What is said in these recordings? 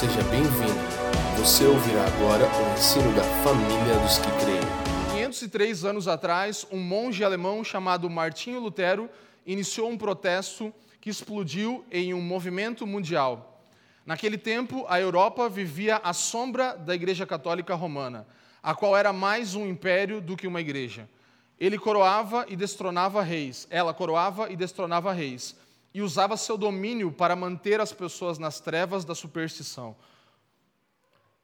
seja bem-vindo. Você ouvirá agora o ensino da família dos que creem. 503 anos atrás, um monge alemão chamado Martinho Lutero iniciou um protesto que explodiu em um movimento mundial. Naquele tempo, a Europa vivia à sombra da Igreja Católica Romana, a qual era mais um império do que uma igreja. Ele coroava e destronava reis, ela coroava e destronava reis e usava seu domínio para manter as pessoas nas trevas da superstição.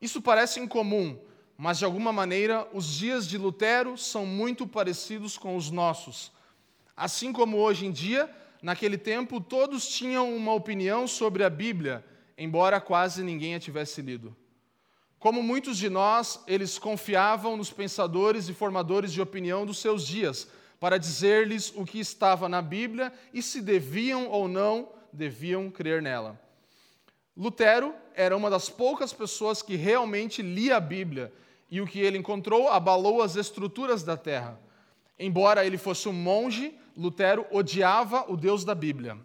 Isso parece incomum, mas de alguma maneira os dias de Lutero são muito parecidos com os nossos. Assim como hoje em dia, naquele tempo todos tinham uma opinião sobre a Bíblia, embora quase ninguém a tivesse lido. Como muitos de nós, eles confiavam nos pensadores e formadores de opinião dos seus dias, para dizer-lhes o que estava na Bíblia e se deviam ou não deviam crer nela. Lutero era uma das poucas pessoas que realmente lia a Bíblia e o que ele encontrou abalou as estruturas da terra. Embora ele fosse um monge, Lutero odiava o Deus da Bíblia.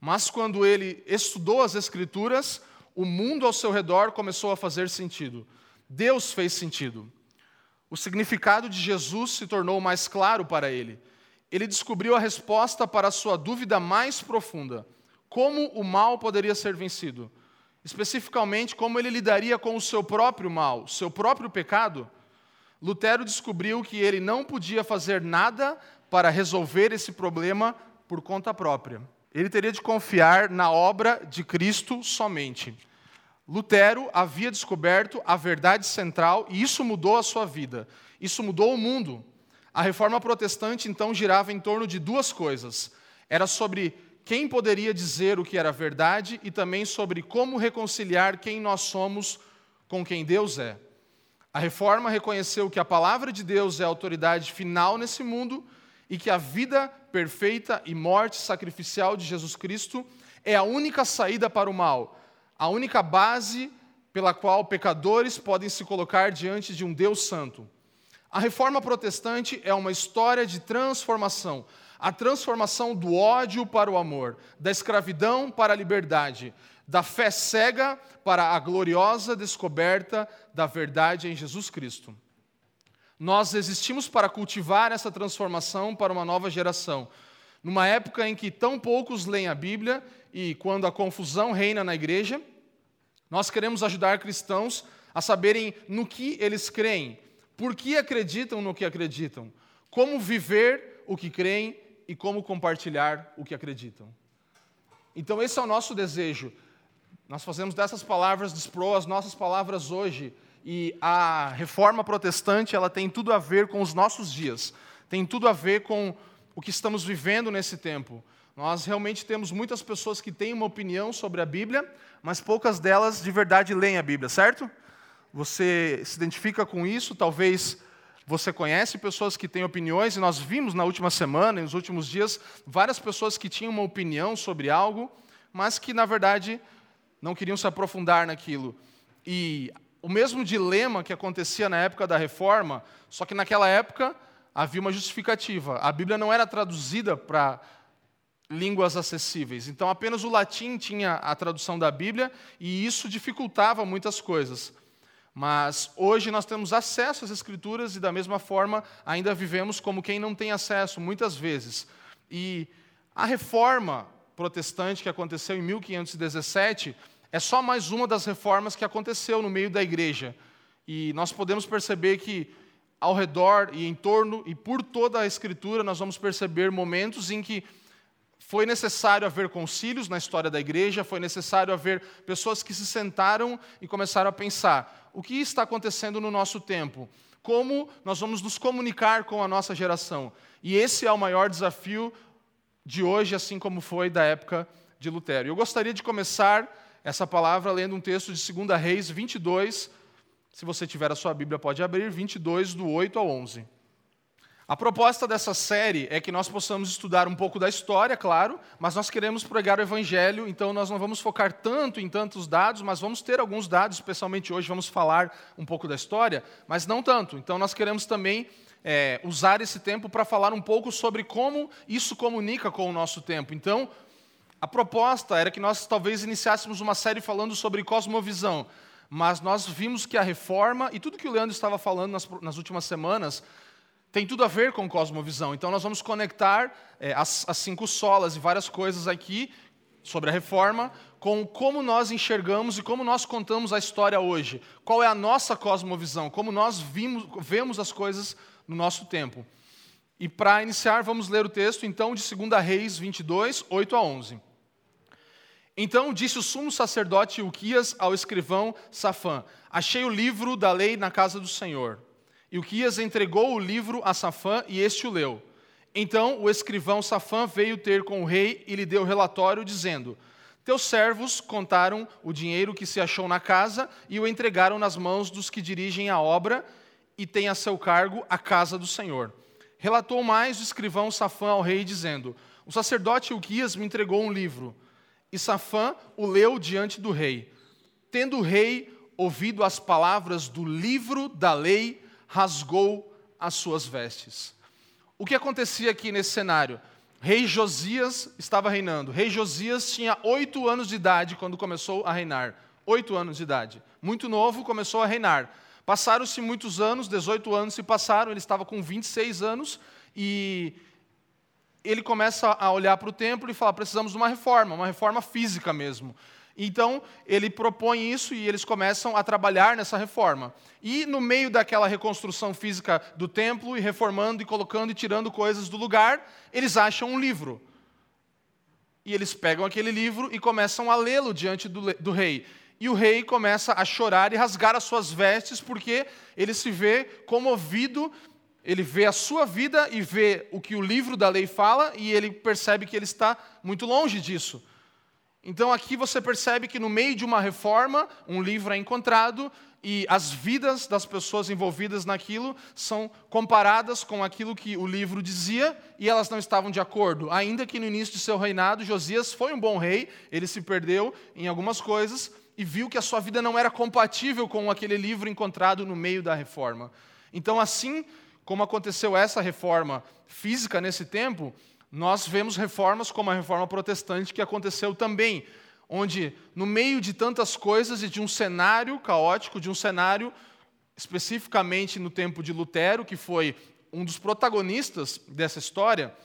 Mas quando ele estudou as Escrituras, o mundo ao seu redor começou a fazer sentido. Deus fez sentido. O significado de Jesus se tornou mais claro para ele. Ele descobriu a resposta para a sua dúvida mais profunda: como o mal poderia ser vencido? Especificamente, como ele lidaria com o seu próprio mal, seu próprio pecado? Lutero descobriu que ele não podia fazer nada para resolver esse problema por conta própria. Ele teria de confiar na obra de Cristo somente. Lutero havia descoberto a verdade central e isso mudou a sua vida. Isso mudou o mundo. A reforma protestante então girava em torno de duas coisas. Era sobre quem poderia dizer o que era verdade e também sobre como reconciliar quem nós somos com quem Deus é. A reforma reconheceu que a palavra de Deus é a autoridade final nesse mundo e que a vida perfeita e morte sacrificial de Jesus Cristo é a única saída para o mal a única base pela qual pecadores podem se colocar diante de um Deus santo. A reforma protestante é uma história de transformação a transformação do ódio para o amor, da escravidão para a liberdade, da fé cega para a gloriosa descoberta da verdade em Jesus Cristo. Nós existimos para cultivar essa transformação para uma nova geração. Numa época em que tão poucos leem a Bíblia e quando a confusão reina na igreja, nós queremos ajudar cristãos a saberem no que eles creem, por que acreditam no que acreditam, como viver o que creem e como compartilhar o que acreditam. Então, esse é o nosso desejo. Nós fazemos dessas palavras de as nossas palavras hoje. E a reforma protestante ela tem tudo a ver com os nossos dias, tem tudo a ver com o que estamos vivendo nesse tempo. Nós realmente temos muitas pessoas que têm uma opinião sobre a Bíblia, mas poucas delas de verdade leem a Bíblia, certo? Você se identifica com isso, talvez você conhece pessoas que têm opiniões, e nós vimos na última semana, nos últimos dias, várias pessoas que tinham uma opinião sobre algo, mas que, na verdade, não queriam se aprofundar naquilo. E o mesmo dilema que acontecia na época da reforma, só que naquela época havia uma justificativa. A Bíblia não era traduzida para línguas acessíveis. Então, apenas o latim tinha a tradução da Bíblia e isso dificultava muitas coisas. Mas hoje nós temos acesso às Escrituras e, da mesma forma, ainda vivemos como quem não tem acesso, muitas vezes. E a reforma protestante que aconteceu em 1517 é só mais uma das reformas que aconteceu no meio da igreja. E nós podemos perceber que ao redor e em torno e por toda a Escritura nós vamos perceber momentos em que foi necessário haver concílios na história da igreja, foi necessário haver pessoas que se sentaram e começaram a pensar: o que está acontecendo no nosso tempo? Como nós vamos nos comunicar com a nossa geração? E esse é o maior desafio de hoje, assim como foi da época de Lutero. Eu gostaria de começar essa palavra lendo um texto de 2 Reis 22. Se você tiver a sua Bíblia, pode abrir, 22, do 8 ao 11. A proposta dessa série é que nós possamos estudar um pouco da história, claro, mas nós queremos pregar o Evangelho, então nós não vamos focar tanto em tantos dados, mas vamos ter alguns dados, especialmente hoje vamos falar um pouco da história, mas não tanto. Então nós queremos também é, usar esse tempo para falar um pouco sobre como isso comunica com o nosso tempo. Então, a proposta era que nós talvez iniciássemos uma série falando sobre cosmovisão, mas nós vimos que a reforma e tudo que o Leandro estava falando nas, nas últimas semanas tem tudo a ver com cosmovisão. Então nós vamos conectar é, as, as cinco solas e várias coisas aqui sobre a reforma com como nós enxergamos e como nós contamos a história hoje. Qual é a nossa cosmovisão, como nós vimos, vemos as coisas no nosso tempo. E para iniciar, vamos ler o texto então de 2 Reis 22, 8 a 11. Então disse o sumo sacerdote Uquias ao escrivão Safã: Achei o livro da lei na casa do Senhor. E Uquias entregou o livro a Safã e este o leu. Então o escrivão Safã veio ter com o rei e lhe deu relatório, dizendo: Teus servos contaram o dinheiro que se achou na casa e o entregaram nas mãos dos que dirigem a obra e têm a seu cargo a casa do Senhor. Relatou mais o escrivão Safã ao rei, dizendo: O sacerdote Uquias me entregou um livro. E Safã o leu diante do rei. Tendo o rei ouvido as palavras do livro da lei, rasgou as suas vestes. O que acontecia aqui nesse cenário? Rei Josias estava reinando. Rei Josias tinha oito anos de idade quando começou a reinar. Oito anos de idade. Muito novo, começou a reinar. Passaram-se muitos anos, 18 anos se passaram, ele estava com 26 anos e ele começa a olhar para o templo e falar: precisamos de uma reforma, uma reforma física mesmo. Então, ele propõe isso e eles começam a trabalhar nessa reforma. E no meio daquela reconstrução física do templo, e reformando e colocando e tirando coisas do lugar, eles acham um livro. E eles pegam aquele livro e começam a lê-lo diante do, do rei. E o rei começa a chorar e rasgar as suas vestes, porque ele se vê comovido, ele vê a sua vida e vê o que o livro da lei fala, e ele percebe que ele está muito longe disso. Então aqui você percebe que no meio de uma reforma, um livro é encontrado e as vidas das pessoas envolvidas naquilo são comparadas com aquilo que o livro dizia e elas não estavam de acordo. Ainda que no início de seu reinado, Josias foi um bom rei, ele se perdeu em algumas coisas e viu que a sua vida não era compatível com aquele livro encontrado no meio da reforma. Então, assim como aconteceu essa reforma física nesse tempo, nós vemos reformas como a reforma protestante que aconteceu também, onde, no meio de tantas coisas e de um cenário caótico, de um cenário especificamente no tempo de Lutero, que foi um dos protagonistas dessa história,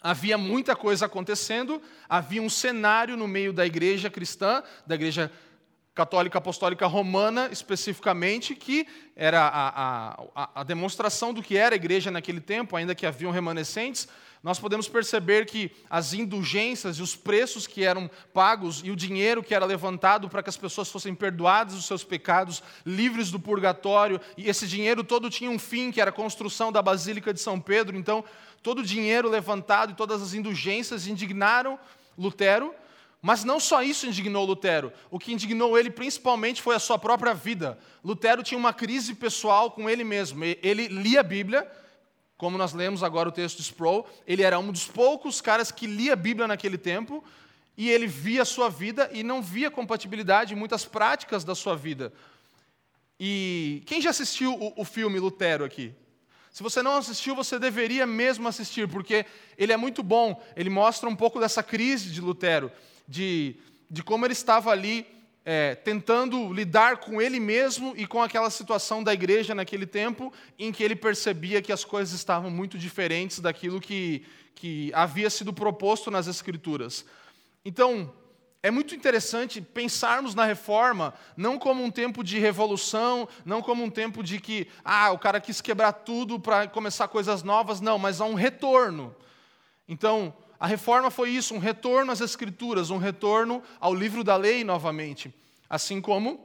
havia muita coisa acontecendo, havia um cenário no meio da igreja cristã, da igreja católica apostólica romana especificamente, que era a, a, a, demonstração do que era a igreja naquele tempo, ainda que haviam remanescentes, nós podemos perceber que as indulgências e os preços que eram pagos e o dinheiro que era levantado para que as pessoas fossem perdoadas dos seus pecados, livres do purgatório, e esse dinheiro todo tinha um fim, que era a construção da Basílica de São Pedro. Então, todo o dinheiro levantado e todas as indulgências indignaram Lutero, mas não só isso indignou Lutero. O que indignou ele principalmente foi a sua própria vida. Lutero tinha uma crise pessoal com ele mesmo. Ele lia a Bíblia, como nós lemos agora o texto de Sproul, ele era um dos poucos caras que lia a Bíblia naquele tempo, e ele via a sua vida e não via compatibilidade em muitas práticas da sua vida. E quem já assistiu o, o filme Lutero aqui? Se você não assistiu, você deveria mesmo assistir, porque ele é muito bom. Ele mostra um pouco dessa crise de Lutero, de, de como ele estava ali é, tentando lidar com ele mesmo e com aquela situação da igreja naquele tempo, em que ele percebia que as coisas estavam muito diferentes daquilo que, que havia sido proposto nas Escrituras. Então, é muito interessante pensarmos na reforma não como um tempo de revolução, não como um tempo de que ah, o cara quis quebrar tudo para começar coisas novas, não, mas há um retorno. Então, a reforma foi isso, um retorno às Escrituras, um retorno ao livro da lei novamente. Assim como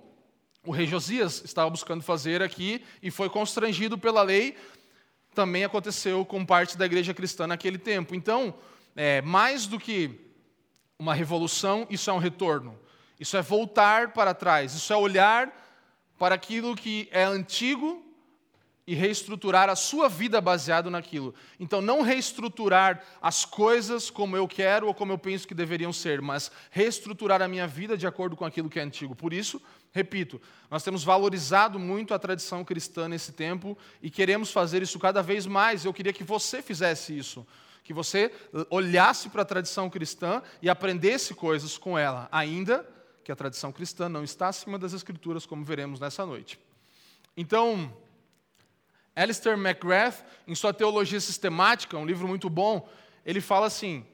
o rei Josias estava buscando fazer aqui e foi constrangido pela lei, também aconteceu com parte da igreja cristã naquele tempo. Então, é, mais do que uma revolução, isso é um retorno. Isso é voltar para trás, isso é olhar para aquilo que é antigo e reestruturar a sua vida baseado naquilo. Então, não reestruturar as coisas como eu quero ou como eu penso que deveriam ser, mas reestruturar a minha vida de acordo com aquilo que é antigo. Por isso, repito, nós temos valorizado muito a tradição cristã nesse tempo e queremos fazer isso cada vez mais. Eu queria que você fizesse isso que você olhasse para a tradição cristã e aprendesse coisas com ela, ainda que a tradição cristã não está acima das escrituras, como veremos nessa noite. Então, Alistair McGrath, em sua Teologia Sistemática, um livro muito bom, ele fala assim: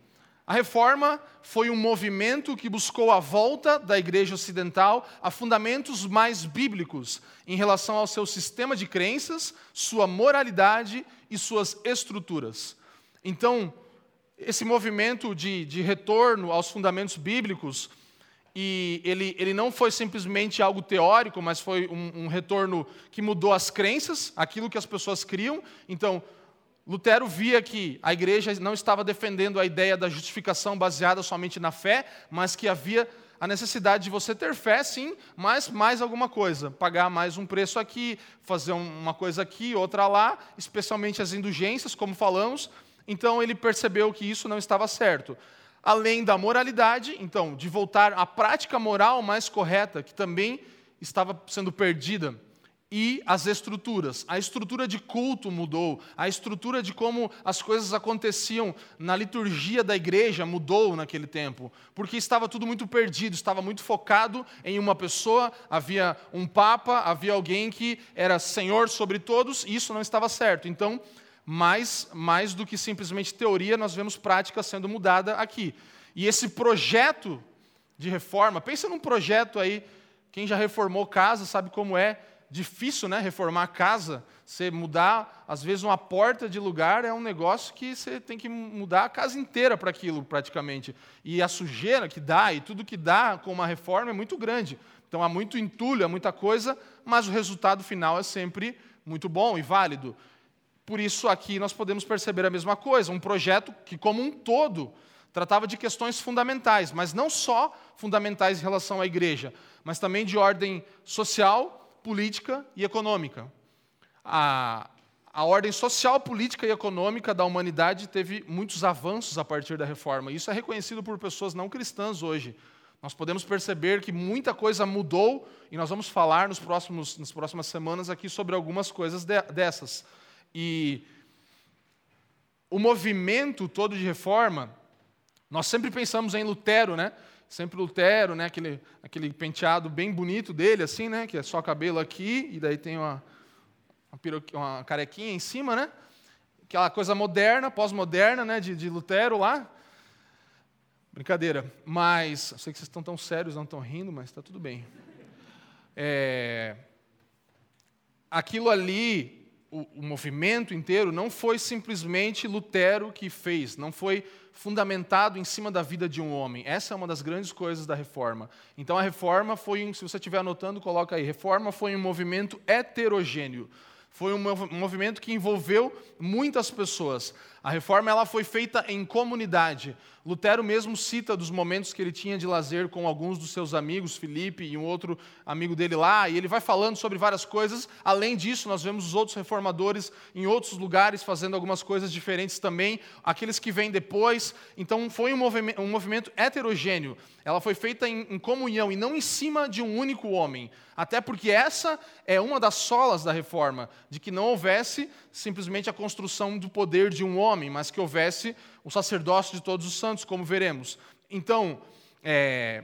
a reforma foi um movimento que buscou a volta da igreja ocidental a fundamentos mais bíblicos em relação ao seu sistema de crenças, sua moralidade e suas estruturas. Então, esse movimento de, de retorno aos fundamentos bíblicos e ele, ele não foi simplesmente algo teórico, mas foi um, um, retorno que mudou as crenças, aquilo que as pessoas criam. Então, Lutero via que a igreja não estava defendendo a ideia da justificação baseada somente na fé, mas que havia a necessidade de você ter fé, sim, mas mais alguma coisa, pagar mais um preço aqui, fazer uma coisa aqui, outra lá, especialmente as indulgências, como falamos. Então ele percebeu que isso não estava certo além da moralidade, então, de voltar à prática moral mais correta, que também estava sendo perdida, e as estruturas. A estrutura de culto mudou, a estrutura de como as coisas aconteciam na liturgia da igreja mudou naquele tempo, porque estava tudo muito perdido, estava muito focado em uma pessoa, havia um papa, havia alguém que era senhor sobre todos, e isso não estava certo. Então, mais, mais do que simplesmente teoria, nós vemos prática sendo mudada aqui. E esse projeto de reforma, pensa num projeto aí, quem já reformou casa sabe como é difícil, né, reformar casa. Você mudar, às vezes, uma porta de lugar é um negócio que você tem que mudar a casa inteira para aquilo, praticamente. E a sujeira que dá, e tudo que dá com uma reforma é muito grande. Então há muito entulho, há muita coisa, mas o resultado final é sempre muito bom e válido. Por isso, aqui nós podemos perceber a mesma coisa, um projeto que, como um todo, tratava de questões fundamentais, mas não só fundamentais em relação à igreja, mas também de ordem social, política e econômica. A, a ordem social, política e econômica da humanidade teve muitos avanços a partir da reforma. Isso é reconhecido por pessoas não cristãs hoje. Nós podemos perceber que muita coisa mudou e nós vamos falar nos próximos, nas próximas semanas aqui sobre algumas coisas de, dessas. E o movimento todo de reforma, nós sempre pensamos em Lutero, né? Sempre Lutero, né? Aquele, aquele penteado bem bonito dele, assim, né? Que é só cabelo aqui e daí tem uma, uma, uma carequinha em cima, né? Aquela coisa moderna, pós-moderna, né? De, de Lutero lá. Brincadeira. Mas, eu sei que vocês estão tão sérios, não estão rindo, mas está tudo bem. É, aquilo ali o, o movimento inteiro não foi simplesmente Lutero que fez, não foi fundamentado em cima da vida de um homem. Essa é uma das grandes coisas da reforma. Então a reforma foi, se você estiver anotando, coloca aí. Reforma foi um movimento heterogêneo. Foi um movimento que envolveu muitas pessoas. A reforma ela foi feita em comunidade. Lutero mesmo cita dos momentos que ele tinha de lazer com alguns dos seus amigos, Felipe e um outro amigo dele lá, e ele vai falando sobre várias coisas. Além disso, nós vemos os outros reformadores em outros lugares fazendo algumas coisas diferentes também, aqueles que vêm depois. Então, foi um movimento, um movimento heterogêneo. Ela foi feita em, em comunhão e não em cima de um único homem. Até porque essa é uma das solas da reforma, de que não houvesse simplesmente a construção do poder de um homem, mas que houvesse o sacerdócio de todos os santos, como veremos. Então, é,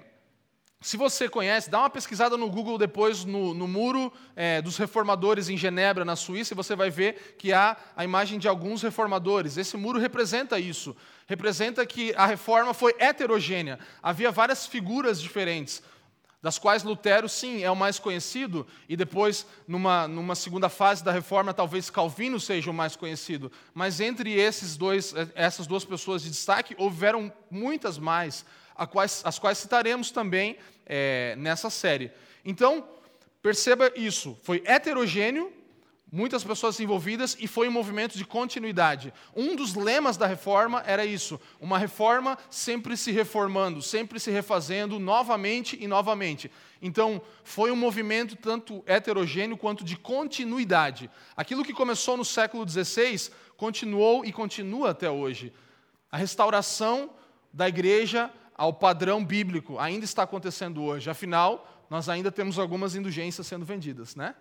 se você conhece, dá uma pesquisada no Google depois no, no muro é, dos reformadores em Genebra, na Suíça, e você vai ver que há a imagem de alguns reformadores. Esse muro representa isso. Representa que a reforma foi heterogênea. Havia várias figuras diferentes das quais Lutero, sim, é o mais conhecido, e depois, numa, numa segunda fase da reforma, talvez Calvino seja o mais conhecido. Mas entre esses dois, essas duas pessoas de destaque, houveram muitas mais, quais, as quais citaremos também é, nessa série. Então, perceba isso: foi heterogêneo, muitas pessoas envolvidas e foi um movimento de continuidade. Um dos lemas da reforma era isso: uma reforma sempre se reformando, sempre se refazendo novamente e novamente. Então, foi um movimento tanto heterogêneo quanto de continuidade. Aquilo que começou no século XVI continuou e continua até hoje. A restauração da igreja ao padrão bíblico ainda está acontecendo hoje. Afinal, nós ainda temos algumas indulgências sendo vendidas, né?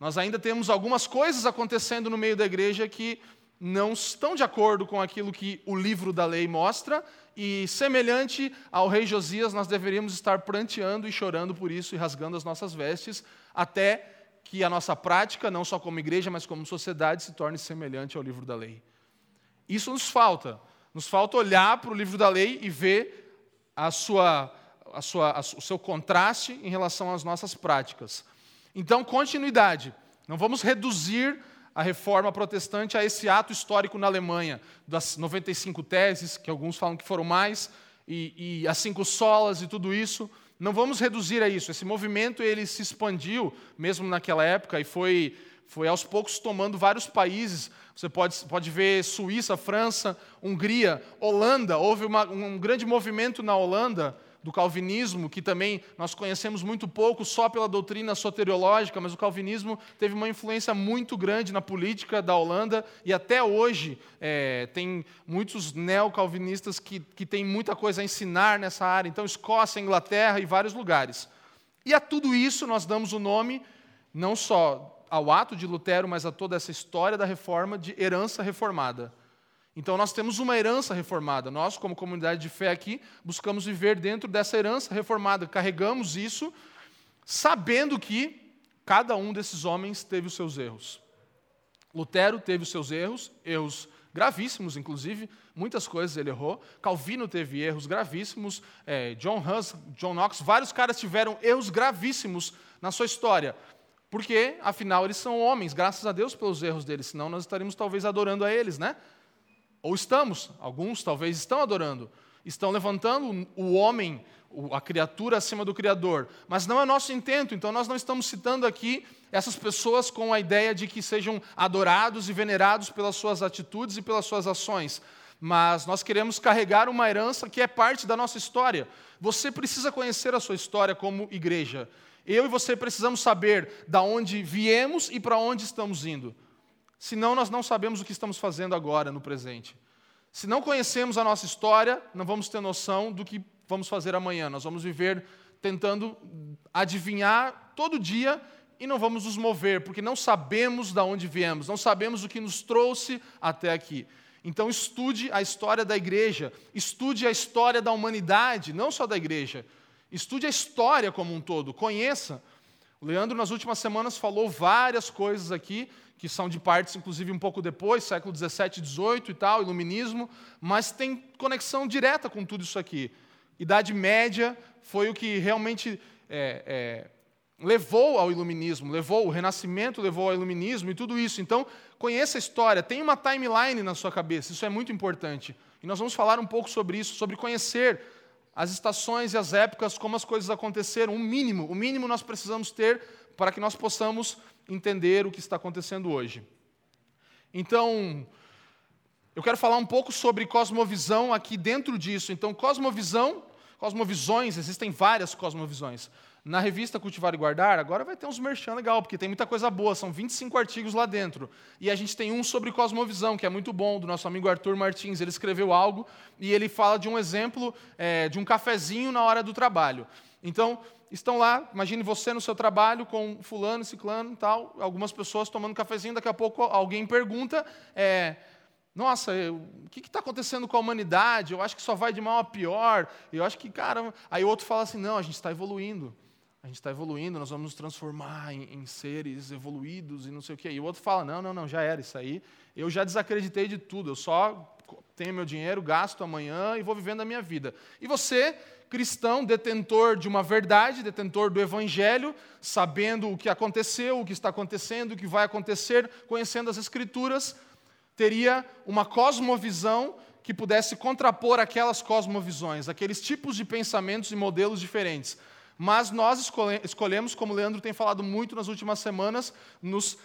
Nós ainda temos algumas coisas acontecendo no meio da igreja que não estão de acordo com aquilo que o livro da lei mostra, e semelhante ao rei Josias, nós deveríamos estar pranteando e chorando por isso e rasgando as nossas vestes, até que a nossa prática, não só como igreja, mas como sociedade, se torne semelhante ao livro da lei. Isso nos falta. Nos falta olhar para o livro da lei e ver a sua, a sua, a, o seu contraste em relação às nossas práticas. Então, continuidade. Não vamos reduzir a reforma protestante a esse ato histórico na Alemanha, das 95 teses, que alguns falam que foram mais, e, e as cinco solas e tudo isso. Não vamos reduzir a isso. Esse movimento ele se expandiu mesmo naquela época e foi, foi aos poucos tomando vários países. Você pode, pode ver Suíça, França, Hungria, Holanda. Houve uma, um grande movimento na Holanda do calvinismo, que também nós conhecemos muito pouco só pela doutrina soteriológica, mas o calvinismo teve uma influência muito grande na política da Holanda e até hoje é, tem muitos neocalvinistas que, que têm muita coisa a ensinar nessa área. Então, Escócia, Inglaterra e vários lugares. E a tudo isso nós damos o nome, não só ao ato de Lutero, mas a toda essa história da reforma, de herança reformada. Então nós temos uma herança reformada. Nós, como comunidade de fé aqui, buscamos viver dentro dessa herança reformada. Carregamos isso sabendo que cada um desses homens teve os seus erros. Lutero teve os seus erros, erros gravíssimos, inclusive, muitas coisas ele errou. Calvino teve erros gravíssimos. É, John Hus, John Knox, vários caras tiveram erros gravíssimos na sua história. Porque, afinal, eles são homens, graças a Deus pelos erros deles, senão nós estaríamos talvez adorando a eles, né? Ou estamos, alguns talvez estão adorando, estão levantando o homem, a criatura acima do Criador. Mas não é nosso intento, então nós não estamos citando aqui essas pessoas com a ideia de que sejam adorados e venerados pelas suas atitudes e pelas suas ações. Mas nós queremos carregar uma herança que é parte da nossa história. Você precisa conhecer a sua história como igreja. Eu e você precisamos saber da onde viemos e para onde estamos indo. Senão, nós não sabemos o que estamos fazendo agora, no presente. Se não conhecemos a nossa história, não vamos ter noção do que vamos fazer amanhã. Nós vamos viver tentando adivinhar todo dia e não vamos nos mover, porque não sabemos de onde viemos, não sabemos o que nos trouxe até aqui. Então, estude a história da igreja, estude a história da humanidade, não só da igreja. Estude a história como um todo, conheça. O Leandro, nas últimas semanas, falou várias coisas aqui que são de partes, inclusive, um pouco depois, século 17, 18 e tal, iluminismo, mas tem conexão direta com tudo isso aqui. Idade Média foi o que realmente é, é, levou ao iluminismo, levou o Renascimento, levou ao iluminismo e tudo isso. Então, conheça a história, tenha uma timeline na sua cabeça, isso é muito importante. E nós vamos falar um pouco sobre isso, sobre conhecer as estações e as épocas, como as coisas aconteceram, o mínimo, o mínimo nós precisamos ter para que nós possamos entender o que está acontecendo hoje. Então, eu quero falar um pouco sobre cosmovisão aqui dentro disso. Então, cosmovisão, cosmovisões, existem várias cosmovisões. Na revista Cultivar e Guardar, agora vai ter uns merchan legal, porque tem muita coisa boa, são 25 artigos lá dentro. E a gente tem um sobre cosmovisão, que é muito bom, do nosso amigo Arthur Martins. Ele escreveu algo e ele fala de um exemplo é, de um cafezinho na hora do trabalho. Então, estão lá, imagine você no seu trabalho com fulano, ciclano tal, algumas pessoas tomando cafezinho, daqui a pouco alguém pergunta, é, nossa, eu, o que está acontecendo com a humanidade? Eu acho que só vai de mal a pior. Eu acho que, cara. Aí outro fala assim: não, a gente está evoluindo. A gente está evoluindo, nós vamos nos transformar em, em, seres evoluídos e não sei o quê. E o outro fala: não, não, não, já era isso aí. Eu já desacreditei de tudo. Eu só tenho meu dinheiro, gasto amanhã e vou vivendo a minha vida. E você cristão, detentor de uma verdade, detentor do evangelho, sabendo o que aconteceu, o que está acontecendo, o que vai acontecer, conhecendo as escrituras, teria uma cosmovisão que pudesse contrapor aquelas cosmovisões, aqueles tipos de pensamentos e modelos diferentes. Mas nós escolhemos, como o Leandro tem falado muito nas últimas semanas, nos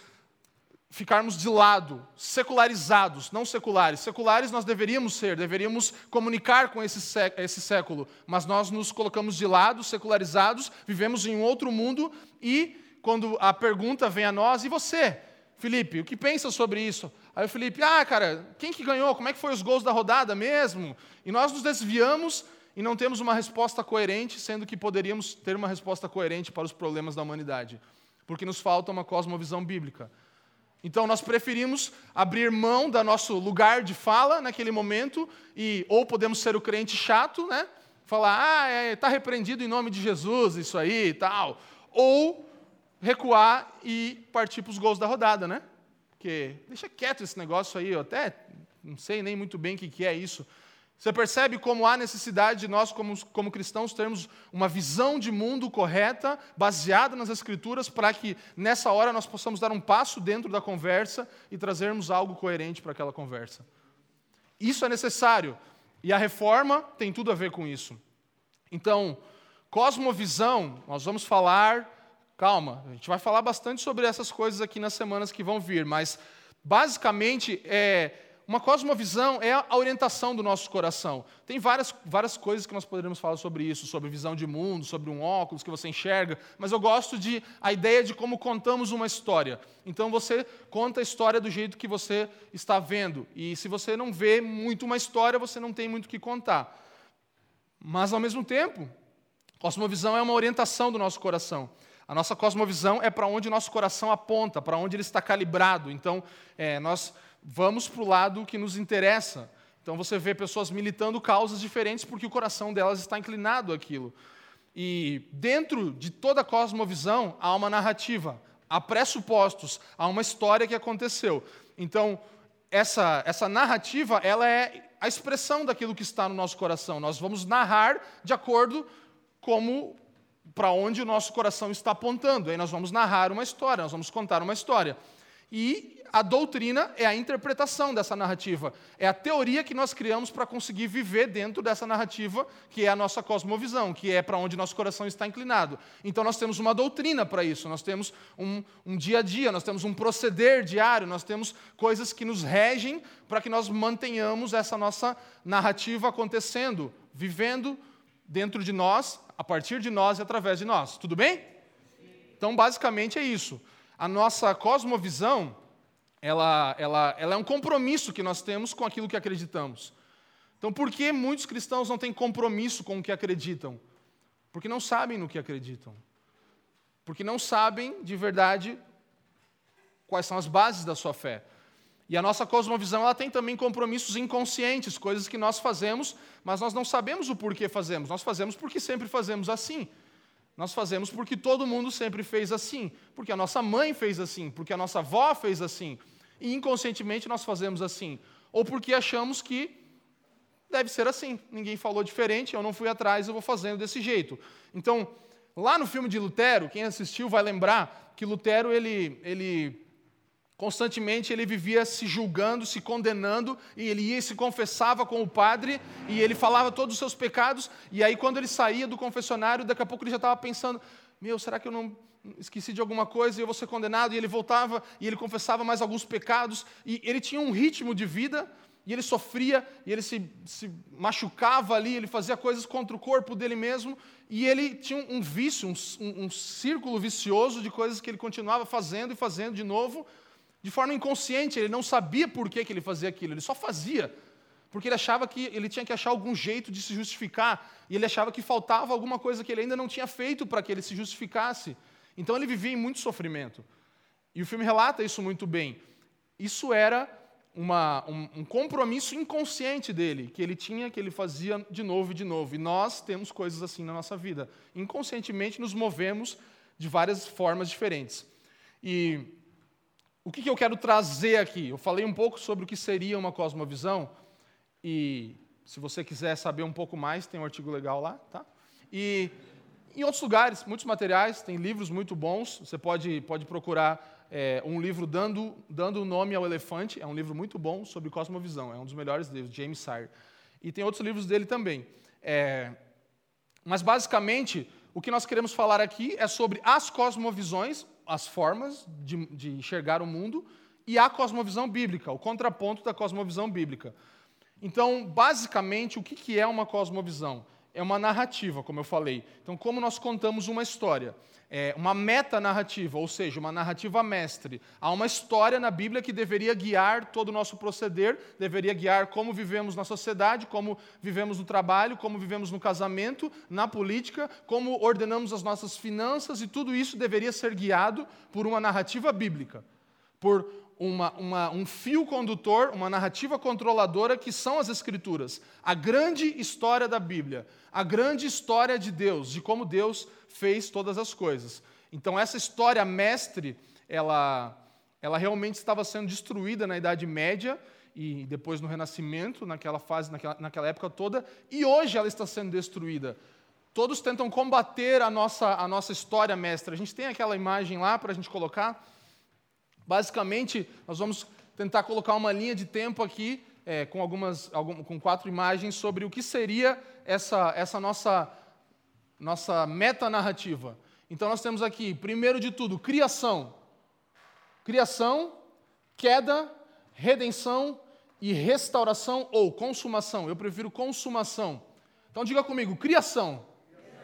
ficarmos de lado, secularizados, não seculares. Seculares nós deveríamos ser, deveríamos comunicar com esse, esse século, mas nós nos colocamos de lado, secularizados, vivemos em um outro mundo e quando a pergunta vem a nós, e você, Felipe, o que pensa sobre isso? Aí o Felipe, ah, cara, quem que ganhou? Como é que foi os gols da rodada mesmo? E nós nos desviamos e não temos uma resposta coerente, sendo que poderíamos ter uma resposta coerente para os problemas da humanidade, porque nos falta uma cosmovisão bíblica. Então nós preferimos abrir mão do nosso lugar de fala naquele momento e ou podemos ser o crente chato, né? Falar, ah, está é, tá repreendido em nome de Jesus, isso aí e tal. Ou recuar e partir para os gols da rodada, né? Porque deixa quieto esse negócio aí, eu até não sei nem muito bem o que, que é isso. Você percebe como há necessidade de nós, como, como cristãos, termos uma visão de mundo correta, baseada nas Escrituras, para que nessa hora nós possamos dar um passo dentro da conversa e trazermos algo coerente para aquela conversa. Isso é necessário. E a reforma tem tudo a ver com isso. Então, cosmovisão, nós vamos falar. Calma, a gente vai falar bastante sobre essas coisas aqui nas semanas que vão vir, mas basicamente é uma cosmovisão é a orientação do nosso coração. Tem várias, várias coisas que nós poderíamos falar sobre isso, sobre visão de mundo, sobre um óculos que você enxerga, mas eu gosto de a ideia de como contamos uma história. Então você conta a história do jeito que você está vendo. E se você não vê muito uma história, você não tem muito o que contar. Mas ao mesmo tempo, cosmovisão é uma orientação do nosso coração. A nossa cosmovisão é para onde o nosso coração aponta, para onde ele está calibrado. Então, é, nós vamos para o lado que nos interessa. Então você vê pessoas militando causas diferentes porque o coração delas está inclinado àquilo. E dentro de toda a cosmovisão há uma narrativa, há pressupostos, há uma história que aconteceu. Então, essa, essa narrativa ela é a expressão daquilo que está no nosso coração. Nós vamos narrar de acordo como para onde o nosso coração está apontando. Aí nós vamos narrar uma história, nós vamos contar uma história. E a doutrina é a interpretação dessa narrativa, é a teoria que nós criamos para conseguir viver dentro dessa narrativa, que é a nossa cosmovisão, que é para onde nosso coração está inclinado. Então nós temos uma doutrina para isso, nós temos um, um dia a dia, nós temos um proceder diário, nós temos coisas que nos regem para que nós mantenhamos essa nossa narrativa acontecendo, vivendo dentro de nós, a partir de nós e através de nós. Tudo bem? Então, basicamente é isso. A nossa cosmovisão ela, ela, ela é um compromisso que nós temos com aquilo que acreditamos. Então, por que muitos cristãos não têm compromisso com o que acreditam? Porque não sabem no que acreditam. Porque não sabem de verdade quais são as bases da sua fé. E a nossa cosmovisão ela tem também compromissos inconscientes, coisas que nós fazemos, mas nós não sabemos o porquê fazemos. Nós fazemos porque sempre fazemos assim. Nós fazemos porque todo mundo sempre fez assim, porque a nossa mãe fez assim, porque a nossa avó fez assim. E inconscientemente nós fazemos assim. Ou porque achamos que deve ser assim. Ninguém falou diferente, eu não fui atrás, eu vou fazendo desse jeito. Então, lá no filme de Lutero, quem assistiu vai lembrar que Lutero ele, ele Constantemente ele vivia se julgando, se condenando, e ele ia e se confessava com o padre, e ele falava todos os seus pecados, e aí quando ele saía do confessionário, daqui a pouco ele já estava pensando: meu, será que eu não esqueci de alguma coisa e eu vou ser condenado? E ele voltava e ele confessava mais alguns pecados, e ele tinha um ritmo de vida, e ele sofria, e ele se, se machucava ali, ele fazia coisas contra o corpo dele mesmo, e ele tinha um, vício, um, um, um círculo vicioso de coisas que ele continuava fazendo e fazendo de novo de forma inconsciente, ele não sabia por que, que ele fazia aquilo, ele só fazia. Porque ele achava que ele tinha que achar algum jeito de se justificar, e ele achava que faltava alguma coisa que ele ainda não tinha feito para que ele se justificasse. Então ele vivia em muito sofrimento. E o filme relata isso muito bem. Isso era uma, um, um, compromisso inconsciente dele, que ele tinha, que ele fazia de novo e de novo. E nós temos coisas assim na nossa vida. Inconscientemente nos movemos de várias formas diferentes. E o que, que eu quero trazer aqui? Eu falei um pouco sobre o que seria uma cosmovisão, e se você quiser saber um pouco mais, tem um artigo legal lá, tá? E em outros lugares, muitos materiais, tem livros muito bons, você pode, pode procurar é, um livro dando, dando o nome ao elefante, é um livro muito bom sobre cosmovisão, é um dos melhores livros, James Sire. E tem outros livros dele também. É, mas, basicamente, o que nós queremos falar aqui é sobre as cosmovisões, as formas de, de enxergar o mundo e a cosmovisão bíblica, o contraponto da cosmovisão bíblica. Então, basicamente, o que é uma cosmovisão? É uma narrativa, como eu falei. Então, como nós contamos uma história? é, uma metanarrativa, ou seja, uma narrativa mestre. Há uma história na Bíblia que deveria guiar todo o nosso proceder, deveria guiar como vivemos na sociedade, como vivemos no trabalho, como vivemos no casamento, na política, como ordenamos as nossas finanças, e tudo isso deveria ser guiado por uma narrativa bíblica, por uma, uma, um fio condutor, uma narrativa controladora que são as Escrituras. A grande história da Bíblia, a grande história de Deus, de como Deus fez todas as coisas. Então, essa história mestre, ela, ela realmente estava sendo destruída na Idade Média e depois no Renascimento, naquela fase, naquela, naquela época toda, e hoje ela está sendo destruída. Todos tentam combater a nossa, a nossa história mestra. A gente tem aquela imagem lá para a gente colocar. Basicamente, nós vamos tentar colocar uma linha de tempo aqui, é, com, algumas, algum, com quatro imagens, sobre o que seria essa, essa nossa, nossa metanarrativa. Então, nós temos aqui, primeiro de tudo, criação. Criação, queda, redenção e restauração ou consumação. Eu prefiro consumação. Então diga comigo: criação, criação.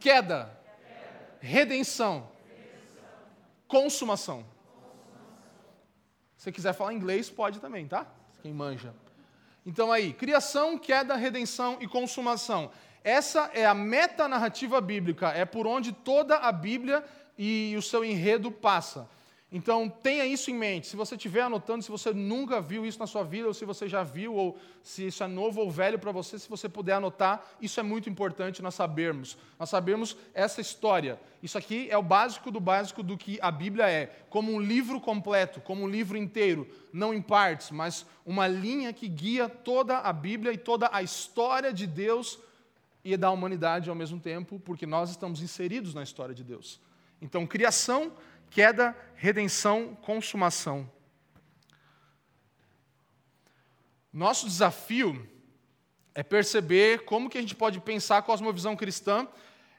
Queda, queda, redenção, redenção. Consumação. Se você quiser falar inglês, pode também, tá? Quem manja. Então aí, criação, queda, redenção e consumação. Essa é a metanarrativa bíblica, é por onde toda a Bíblia e o seu enredo passa. Então, tenha isso em mente. Se você estiver anotando, se você nunca viu isso na sua vida, ou se você já viu, ou se isso é novo ou velho para você, se você puder anotar, isso é muito importante nós sabermos. Nós sabemos essa história. Isso aqui é o básico do básico do que a Bíblia é. Como um livro completo, como um livro inteiro, não em partes, mas uma linha que guia toda a Bíblia e toda a história de Deus e da humanidade ao mesmo tempo, porque nós estamos inseridos na história de Deus. Então, criação queda, redenção, consumação. Nosso desafio é perceber como que a gente pode pensar a cosmovisão cristã.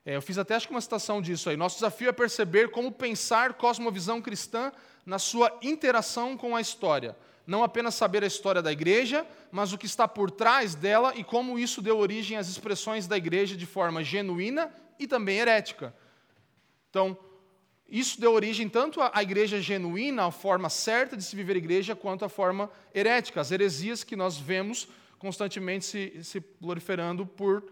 É, eu fiz até acho que uma citação disso aí. Nosso desafio é perceber como pensar cosmovisão cristã na sua interação com a história. Não apenas saber a história da igreja, mas o que está por trás dela e como isso deu origem às expressões da igreja de forma genuína e também herética. Então, isso deu origem tanto à igreja genuína, a forma certa de se viver igreja, quanto à forma herética, as heresias que nós vemos constantemente se, se proliferando por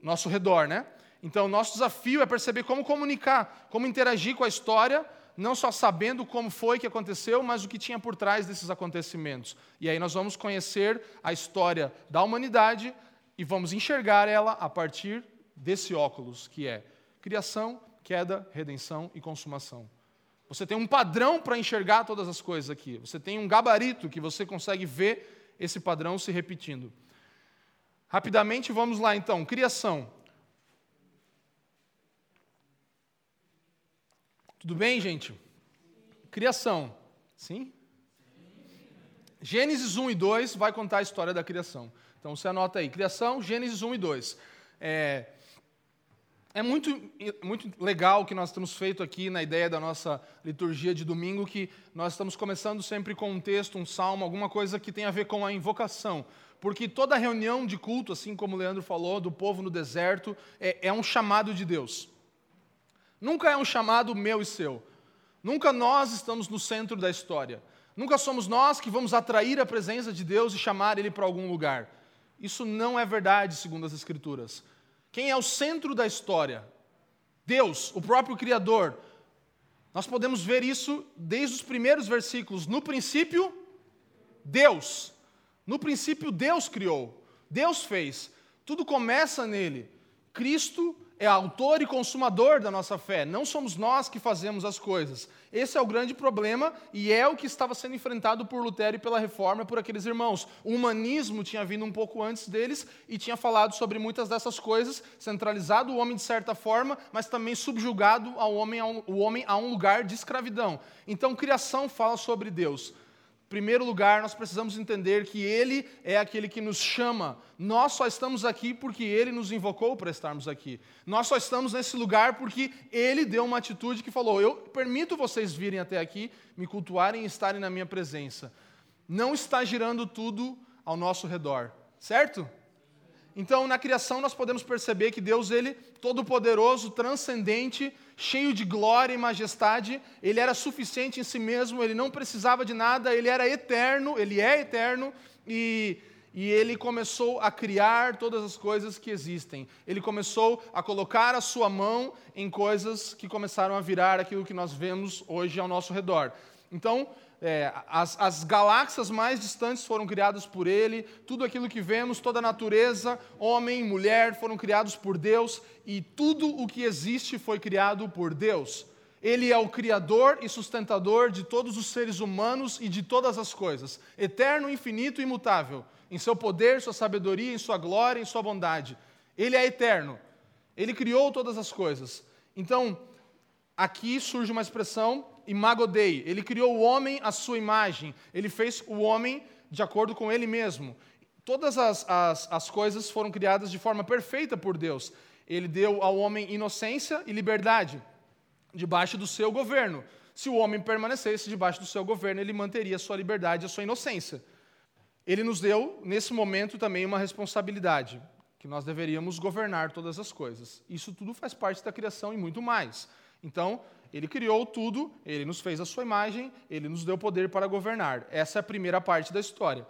nosso redor. Né? Então, nosso desafio é perceber como comunicar, como interagir com a história, não só sabendo como foi que aconteceu, mas o que tinha por trás desses acontecimentos. E aí nós vamos conhecer a história da humanidade e vamos enxergar ela a partir desse óculos, que é criação, queda, redenção e consumação. Você tem um padrão para enxergar todas as coisas aqui. Você tem um gabarito que você consegue ver esse padrão se repetindo. Rapidamente vamos lá então. Criação. Tudo bem, gente? Criação. Sim? Gênesis 1 e 2 vai contar a história da criação. Então você anota aí. Criação, Gênesis 1 e 2. É, é muito, muito legal que nós temos feito aqui na ideia da nossa liturgia de domingo, que nós estamos começando sempre com um texto, um salmo, alguma coisa que tem a ver com a invocação. Porque toda reunião de culto, assim como o Leandro falou, do povo no deserto, é, é um chamado de Deus. Nunca é um chamado meu e seu. Nunca nós estamos no centro da história. Nunca somos nós que vamos atrair a presença de Deus e chamar Ele para algum lugar. Isso não é verdade, segundo as Escrituras. Quem é o centro da história? Deus, o próprio Criador. Nós podemos ver isso desde os primeiros versículos. No princípio, Deus. No princípio, Deus criou. Deus fez. Tudo começa nele. Cristo é autor e consumador da nossa fé, não somos nós que fazemos as coisas. Esse é o grande problema e é o que estava sendo enfrentado por Lutero e pela reforma por aqueles irmãos. O humanismo tinha vindo um pouco antes deles e tinha falado sobre muitas dessas coisas, centralizado o homem de certa forma, mas também subjugado ao homem a um, o homem a um lugar de escravidão. Então, criação fala sobre Deus primeiro lugar, nós precisamos entender que Ele é aquele que nos chama. Nós só estamos aqui porque Ele nos invocou para estarmos aqui. Nós só estamos nesse lugar porque Ele deu uma atitude que falou: Eu permito vocês virem até aqui, me cultuarem e estarem na minha presença. Não está girando tudo ao nosso redor, certo? Então, na criação, nós podemos perceber que Deus, Ele, todo-poderoso, transcendente, cheio de glória e majestade, Ele era suficiente em si mesmo, Ele não precisava de nada, Ele era eterno, Ele é eterno, e, e Ele começou a criar todas as coisas que existem. Ele começou a colocar a Sua mão em coisas que começaram a virar aquilo que nós vemos hoje ao nosso redor. Então, é, as, as galáxias mais distantes foram criadas por ele, tudo aquilo que vemos, toda a natureza, homem, mulher, foram criados por Deus, e tudo o que existe foi criado por Deus. Ele é o criador e sustentador de todos os seres humanos e de todas as coisas, eterno, infinito e imutável, em seu poder, sua sabedoria, em sua glória, em sua bondade. Ele é eterno. Ele criou todas as coisas. Então, aqui surge uma expressão imagodei. Ele criou o homem à sua imagem. Ele fez o homem de acordo com ele mesmo. Todas as, as, as coisas foram criadas de forma perfeita por Deus. Ele deu ao homem inocência e liberdade debaixo do seu governo. Se o homem permanecesse debaixo do seu governo, ele manteria a sua liberdade e a sua inocência. Ele nos deu, nesse momento, também uma responsabilidade, que nós deveríamos governar todas as coisas. Isso tudo faz parte da criação e muito mais. Então, ele criou tudo, ele nos fez a sua imagem, ele nos deu poder para governar. Essa é a primeira parte da história.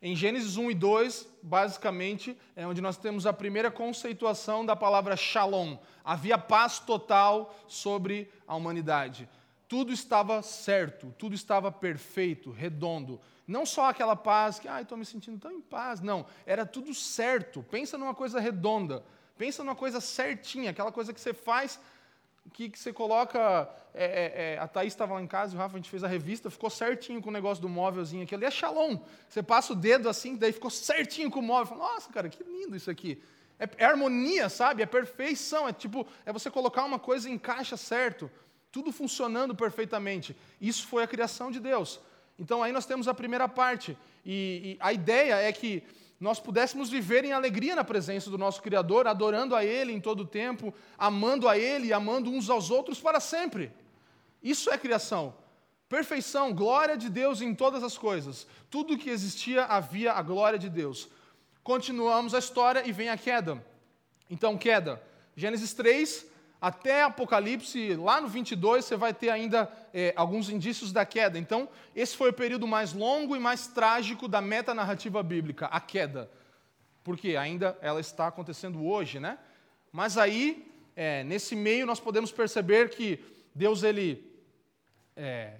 Em Gênesis 1 e 2, basicamente, é onde nós temos a primeira conceituação da palavra shalom. Havia paz total sobre a humanidade. Tudo estava certo, tudo estava perfeito, redondo. Não só aquela paz que, ai, ah, estou me sentindo tão em paz. Não, era tudo certo. Pensa numa coisa redonda. Pensa numa coisa certinha, aquela coisa que você faz que, que você coloca. É, é, é, a Thaís estava lá em casa, o Rafa, a gente fez a revista, ficou certinho com o negócio do móvelzinho aqui. Ali é shalom. Você passa o dedo assim, daí ficou certinho com o móvel. Nossa, cara, que lindo isso aqui. É, é, harmonia, sabe? É perfeição. É tipo, é você colocar uma coisa em caixa certo. Tudo funcionando perfeitamente. Isso foi a criação de Deus. Então aí nós temos a primeira parte. e, e a ideia é que nós pudéssemos viver em alegria na presença do nosso Criador, adorando a Ele em todo o tempo, amando a Ele e amando uns aos outros para sempre. Isso é criação. Perfeição, glória de Deus em todas as coisas. Tudo que existia havia a glória de Deus. Continuamos a história e vem a queda. Então, queda. Gênesis 3, até Apocalipse, lá no 22, você vai ter ainda é, alguns indícios da queda. Então, esse foi o período mais longo e mais trágico da metanarrativa bíblica, a queda. Porque ainda ela está acontecendo hoje, né? Mas aí, é, nesse meio, nós podemos perceber que Deus, ele. É,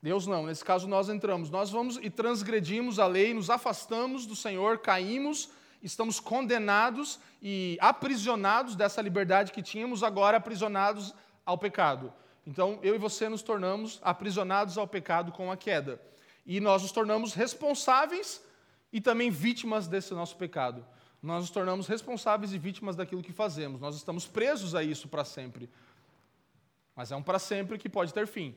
Deus não, nesse caso nós entramos. Nós vamos e transgredimos a lei, nos afastamos do Senhor, caímos estamos condenados e aprisionados dessa liberdade que tínhamos, agora aprisionados ao pecado. Então, eu e você nos tornamos aprisionados ao pecado com a queda. E nós nos tornamos responsáveis e também vítimas desse nosso pecado. Nós nos tornamos responsáveis e vítimas daquilo que fazemos. Nós estamos presos a isso para sempre. Mas é um para sempre que pode ter fim.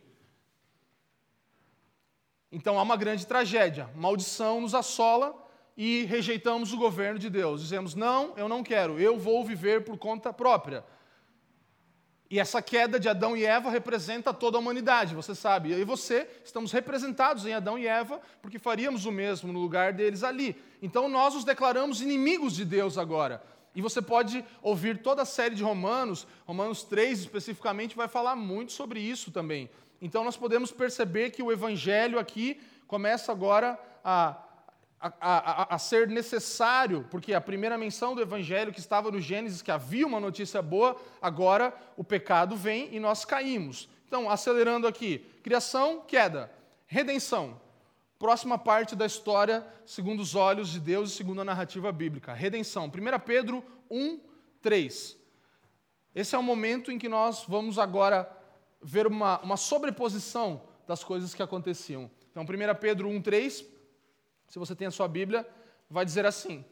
Então há uma grande tragédia. Maldição nos assola e rejeitamos o governo de Deus. Dizemos: não, eu não quero, eu vou viver por conta própria. E essa queda de Adão e Eva representa toda a humanidade, você sabe. Eu e você estamos representados em Adão e Eva, porque faríamos o mesmo no lugar deles ali. Então nós os declaramos inimigos de Deus agora. E você pode ouvir toda a série de Romanos, Romanos 3 especificamente, vai falar muito sobre isso também. Então nós podemos perceber que o evangelho aqui começa agora a a, a, a, ser necessário, porque a primeira menção do Evangelho que estava no Gênesis, que havia uma notícia boa, agora o pecado vem e nós caímos. Então, acelerando aqui: criação, queda, redenção. Próxima parte da história, segundo os olhos de Deus e segundo a narrativa bíblica: redenção. 1 Pedro 1, 3. Esse é o momento em que nós vamos agora ver uma, uma sobreposição das coisas que aconteciam. Então, 1 Pedro 1, 3 se você tem a sua Bíblia, vai dizer assim: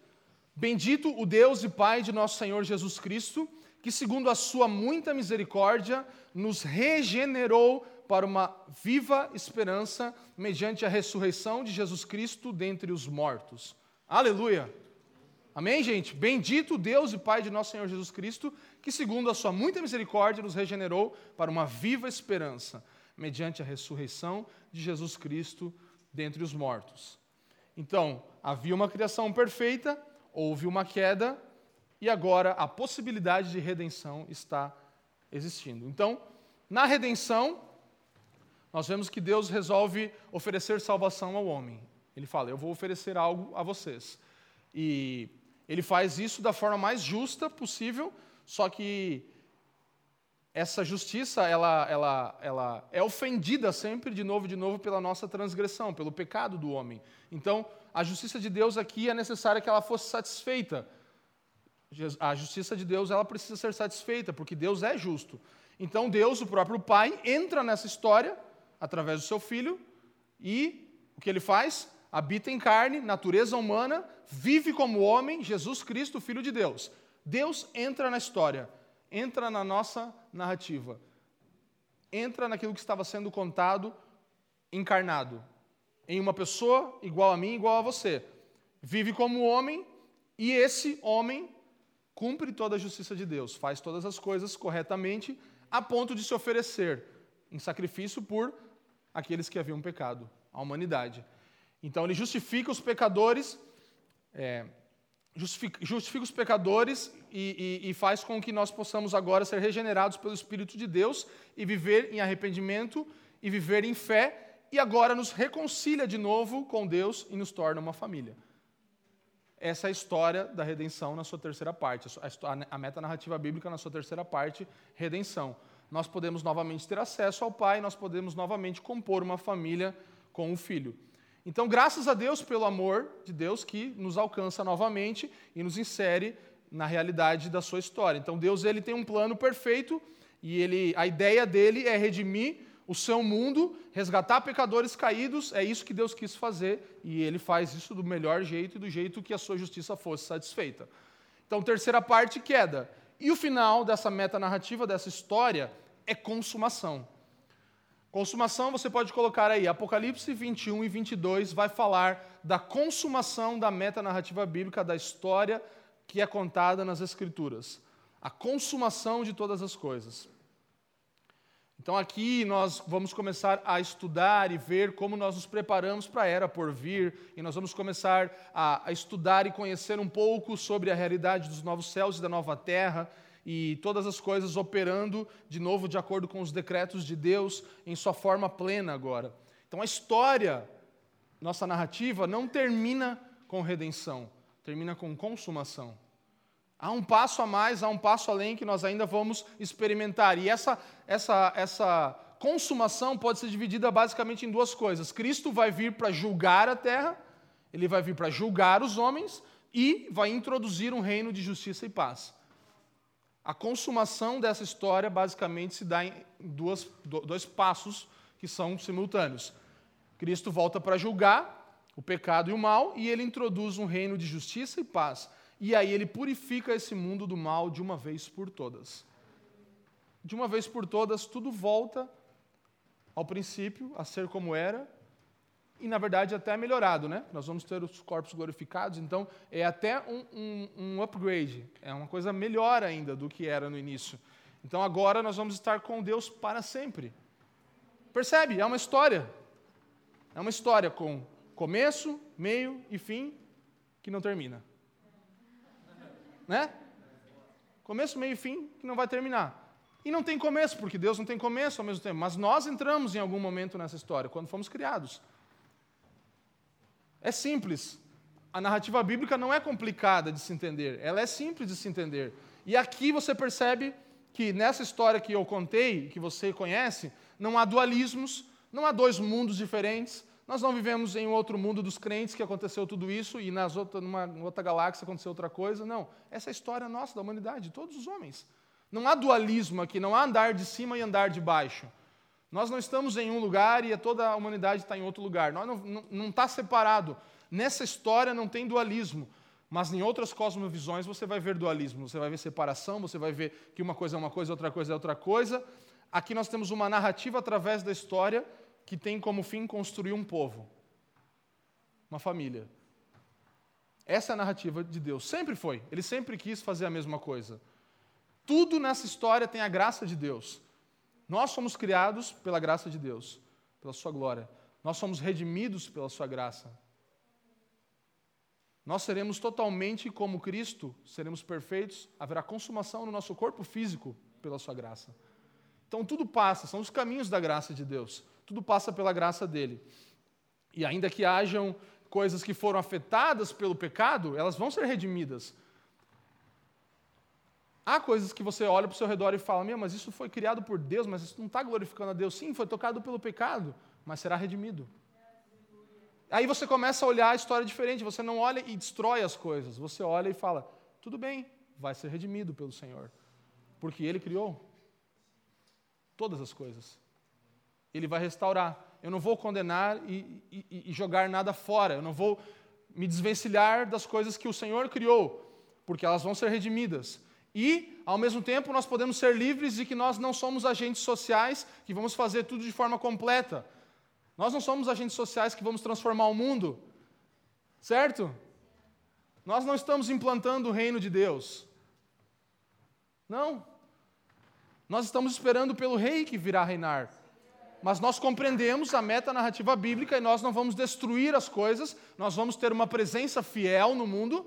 Bendito o Deus e Pai de nosso Senhor Jesus Cristo, que, segundo a sua muita misericórdia, nos regenerou para uma viva esperança mediante a ressurreição de Jesus Cristo dentre os mortos. Aleluia! Amém, gente? Bendito Deus e Pai de nosso Senhor Jesus Cristo, que, segundo a sua muita misericórdia, nos regenerou para uma viva esperança mediante a ressurreição de Jesus Cristo dentre os mortos. Então, havia uma criação perfeita, houve uma queda, e agora a possibilidade de redenção está existindo. Então, na redenção, nós vemos que Deus resolve oferecer salvação ao homem. Ele fala: Eu vou oferecer algo a vocês. E ele faz isso da forma mais justa possível, só que essa justiça ela, ela, ela é ofendida sempre de novo e de novo pela nossa transgressão, pelo pecado do homem. Então, a justiça de Deus aqui é necessária que ela fosse satisfeita. A justiça de Deus ela precisa ser satisfeita, porque Deus é justo. Então, Deus, o próprio Pai, entra nessa história através do seu filho e o que ele faz? Habita em carne, natureza humana, vive como homem, Jesus Cristo, Filho de Deus. Deus entra na história entra na nossa narrativa, entra naquilo que estava sendo contado encarnado, em uma pessoa igual a mim, igual a você. Vive como homem e esse homem cumpre toda a justiça de Deus, faz todas as coisas corretamente, a ponto de se oferecer em sacrifício por aqueles que haviam pecado, a humanidade. Então ele justifica os pecadores, é, justifica, justifica os pecadores e, e, e, faz com que nós possamos agora ser regenerados pelo Espírito de Deus e viver em arrependimento e viver em fé, e agora nos reconcilia de novo com Deus e nos torna uma família. Essa é a história da redenção na sua terceira parte, a meta narrativa bíblica na sua terceira parte, redenção. Nós podemos novamente ter acesso ao Pai, nós podemos novamente compor uma família com o Filho. Então, graças a Deus pelo amor de Deus que nos alcança novamente e nos insere na realidade da sua história. Então, Deus ele tem um plano perfeito e ele, a ideia dele é redimir o seu mundo, resgatar pecadores caídos, é isso que Deus quis fazer e ele faz isso do melhor jeito e do jeito que a sua justiça fosse satisfeita. Então, terceira parte, queda. E o final dessa meta narrativa, dessa história, é consumação. Consumação, você pode colocar aí, Apocalipse 21 e 22 vai falar da consumação da metanarrativa bíblica, da história que é contada nas Escrituras. A consumação de todas as coisas. Então aqui nós vamos começar a estudar e ver como nós nos preparamos para a era por vir, e nós vamos começar a, a estudar e conhecer um pouco sobre a realidade dos novos céus e da nova terra, e todas as coisas operando de novo de acordo com os decretos de Deus em sua forma plena agora. Então a história, nossa narrativa, não termina com redenção, termina com consumação. Há um passo a mais, há um passo além que nós ainda vamos experimentar. E essa, essa, essa consumação pode ser dividida basicamente em duas coisas. Cristo vai vir para julgar a terra, ele vai vir para julgar os homens e vai introduzir um reino de justiça e paz. A consumação dessa história basicamente se dá em duas, dois passos que são simultâneos. Cristo volta para julgar o pecado e o mal e ele introduz um reino de justiça e paz. E aí ele purifica esse mundo do mal de uma vez por todas. De uma vez por todas, tudo volta ao princípio, a ser como era, e na verdade até melhorado, né? Nós vamos ter os corpos glorificados, então é até um, um, um, upgrade, é uma coisa melhor ainda do que era no início. Então agora nós vamos estar com Deus para sempre. Percebe? É uma história. É uma história com começo, meio e fim que não termina. Né? Começo, meio e fim que não vai terminar. E não tem começo, porque Deus não tem começo ao mesmo tempo. Mas nós entramos em algum momento nessa história, quando fomos criados. É simples. A narrativa bíblica não é complicada de se entender, ela é simples de se entender. E aqui você percebe que nessa história que eu contei, que você conhece, não há dualismos, não há dois mundos diferentes. Nós não vivemos em um outro mundo dos crentes que aconteceu tudo isso e nas outra, numa outra galáxia aconteceu outra coisa. Não. Essa é a história nossa, da humanidade, de todos os homens. Não há dualismo aqui, não há andar de cima e andar de baixo. Nós não estamos em um lugar e toda a humanidade está em outro lugar. Nós não está separado. Nessa história não tem dualismo. Mas em outras cosmovisões você vai ver dualismo, você vai ver separação, você vai ver que uma coisa é uma coisa, outra coisa é outra coisa. Aqui nós temos uma narrativa através da história que tem como fim construir um povo, uma família. Essa é a narrativa de Deus. Sempre foi. Ele sempre quis fazer a mesma coisa. Tudo nessa história tem a graça de Deus. Nós somos criados pela graça de Deus, pela Sua glória. Nós somos redimidos pela Sua graça. Nós seremos totalmente como Cristo, seremos perfeitos, haverá consumação no nosso corpo físico pela Sua graça. Então tudo passa, são os caminhos da graça de Deus, tudo passa pela graça dele. E ainda que hajam coisas que foram afetadas pelo pecado, elas vão ser redimidas. Há coisas que você olha para o seu redor e fala: Meu, mas isso foi criado por Deus, mas isso não está glorificando a Deus. Sim, foi tocado pelo pecado, mas será redimido. Aí você começa a olhar a história diferente. Você não olha e destrói as coisas. Você olha e fala: Tudo bem, vai ser redimido pelo Senhor. Porque Ele criou todas as coisas. Ele vai restaurar. Eu não vou condenar e, e, e jogar nada fora. Eu não vou me desvencilhar das coisas que o Senhor criou, porque elas vão ser redimidas. E, ao mesmo tempo, nós podemos ser livres de que nós não somos agentes sociais que vamos fazer tudo de forma completa. Nós não somos agentes sociais que vamos transformar o mundo. Certo? Nós não estamos implantando o reino de Deus. Não. Nós estamos esperando pelo rei que virá reinar. Mas nós compreendemos a meta narrativa bíblica e nós não vamos destruir as coisas, nós vamos ter uma presença fiel no mundo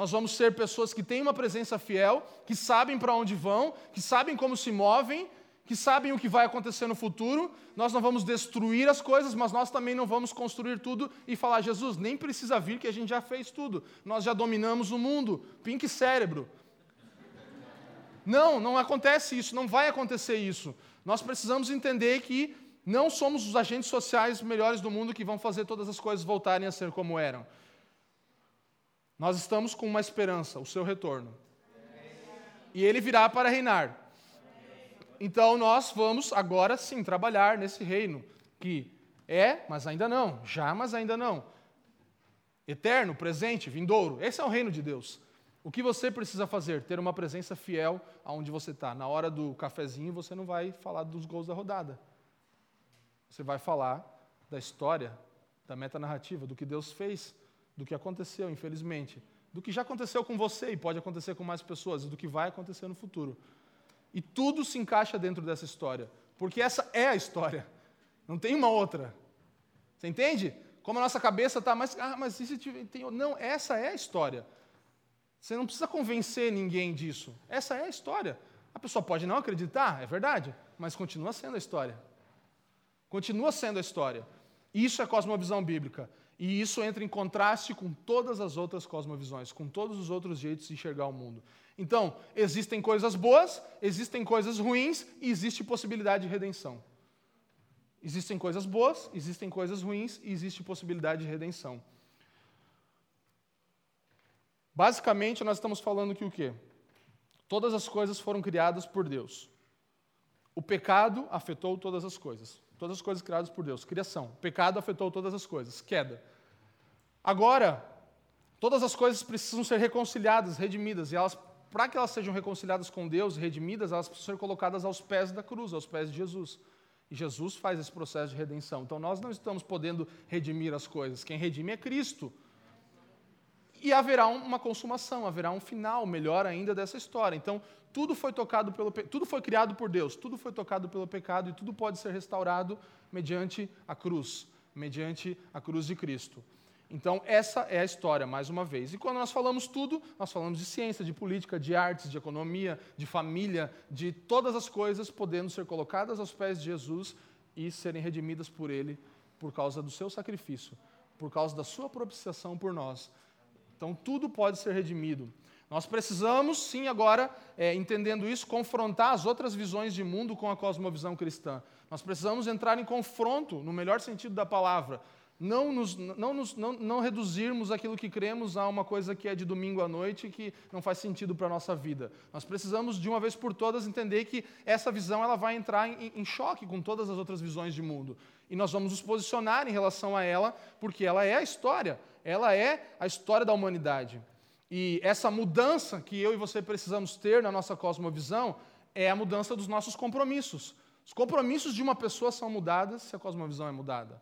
nós vamos ser pessoas que têm uma presença fiel, que sabem para onde vão, que sabem como se movem, que sabem o que vai acontecer no futuro. Nós não vamos destruir as coisas, mas nós também não vamos construir tudo e falar: Jesus, nem precisa vir que a gente já fez tudo. Nós já dominamos o mundo. Pink cérebro. Não, não acontece isso, não vai acontecer isso. Nós precisamos entender que não somos os agentes sociais melhores do mundo que vão fazer todas as coisas voltarem a ser como eram. Nós estamos com uma esperança, o seu retorno. E ele virá para reinar. Então nós vamos agora sim trabalhar nesse reino que é, mas ainda não, já, mas ainda não. Eterno, presente, vindouro. Esse é o reino de Deus. O que você precisa fazer? Ter uma presença fiel aonde você está. Na hora do cafezinho, você não vai falar dos gols da rodada. Você vai falar da história, da metanarrativa, do que Deus fez do que aconteceu, infelizmente, do que já aconteceu com você e pode acontecer com mais pessoas, e do que vai acontecer no futuro. E tudo se encaixa dentro dessa história, porque essa é a história, não tem uma outra. Você entende? Como a nossa cabeça está, mas, ah, mas isso tem. Não, essa é a história. Você não precisa convencer ninguém disso. Essa é a história. A pessoa pode não acreditar, é verdade, mas continua sendo a história. Continua sendo a história. Isso é cosmovisão bíblica. E isso entra em contraste com todas as outras cosmovisões, com todos os outros jeitos de enxergar o mundo. Então, existem coisas boas, existem coisas ruins e existe possibilidade de redenção. Existem coisas boas, existem coisas ruins e existe possibilidade de redenção. Basicamente, nós estamos falando que o quê? Todas as coisas foram criadas por Deus. O pecado afetou todas as coisas. Todas as coisas criadas por Deus. Criação. O pecado afetou todas as coisas. Queda. Agora, todas as coisas precisam ser reconciliadas, redimidas, e elas, para que elas sejam reconciliadas com Deus, redimidas, elas precisam ser colocadas aos pés da cruz, aos pés de Jesus. E Jesus faz esse processo de redenção. Então nós não estamos podendo redimir as coisas. Quem redime é Cristo. E haverá uma consumação, haverá um final melhor ainda dessa história. Então, tudo foi tocado pelo tudo foi criado por Deus, tudo foi tocado pelo pecado e tudo pode ser restaurado mediante a cruz, mediante a cruz de Cristo. Então, essa é a história, mais uma vez. E quando nós falamos tudo, nós falamos de ciência, de política, de artes, de economia, de família, de todas as coisas podendo ser colocadas aos pés de Jesus e serem redimidas por Ele por causa do seu sacrifício, por causa da sua propiciação por nós. Então, tudo pode ser redimido. Nós precisamos, sim, agora, é, entendendo isso, confrontar as outras visões de mundo com a cosmovisão cristã. Nós precisamos entrar em confronto, no melhor sentido da palavra, não, nos, não, nos, não, não reduzirmos aquilo que cremos a uma coisa que é de domingo à noite e que não faz sentido para a nossa vida. Nós precisamos, de uma vez por todas, entender que essa visão ela vai entrar em, em choque com todas as outras visões de mundo. E nós vamos nos posicionar em relação a ela, porque ela é a história, ela é a história da humanidade. E essa mudança que eu e você precisamos ter na nossa cosmovisão é a mudança dos nossos compromissos. Os compromissos de uma pessoa são mudados se a cosmovisão é mudada.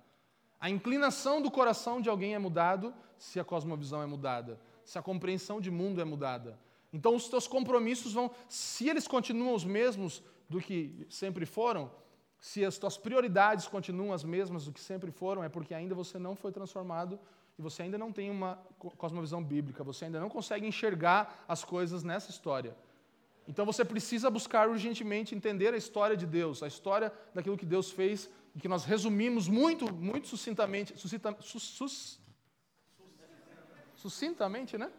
A inclinação do coração de alguém é mudado se a cosmovisão é mudada, se a compreensão de mundo é mudada. Então os teus compromissos vão, se eles continuam os mesmos do que sempre foram, se as tuas prioridades continuam as mesmas do que sempre foram, é porque ainda você não foi transformado e você ainda não tem uma cosmovisão bíblica, você ainda não consegue enxergar as coisas nessa história. Então você precisa buscar urgentemente entender a história de Deus, a história daquilo que Deus fez e que nós resumimos muito, muito sucintamente, sucinta, sus, sus, sucintamente, né?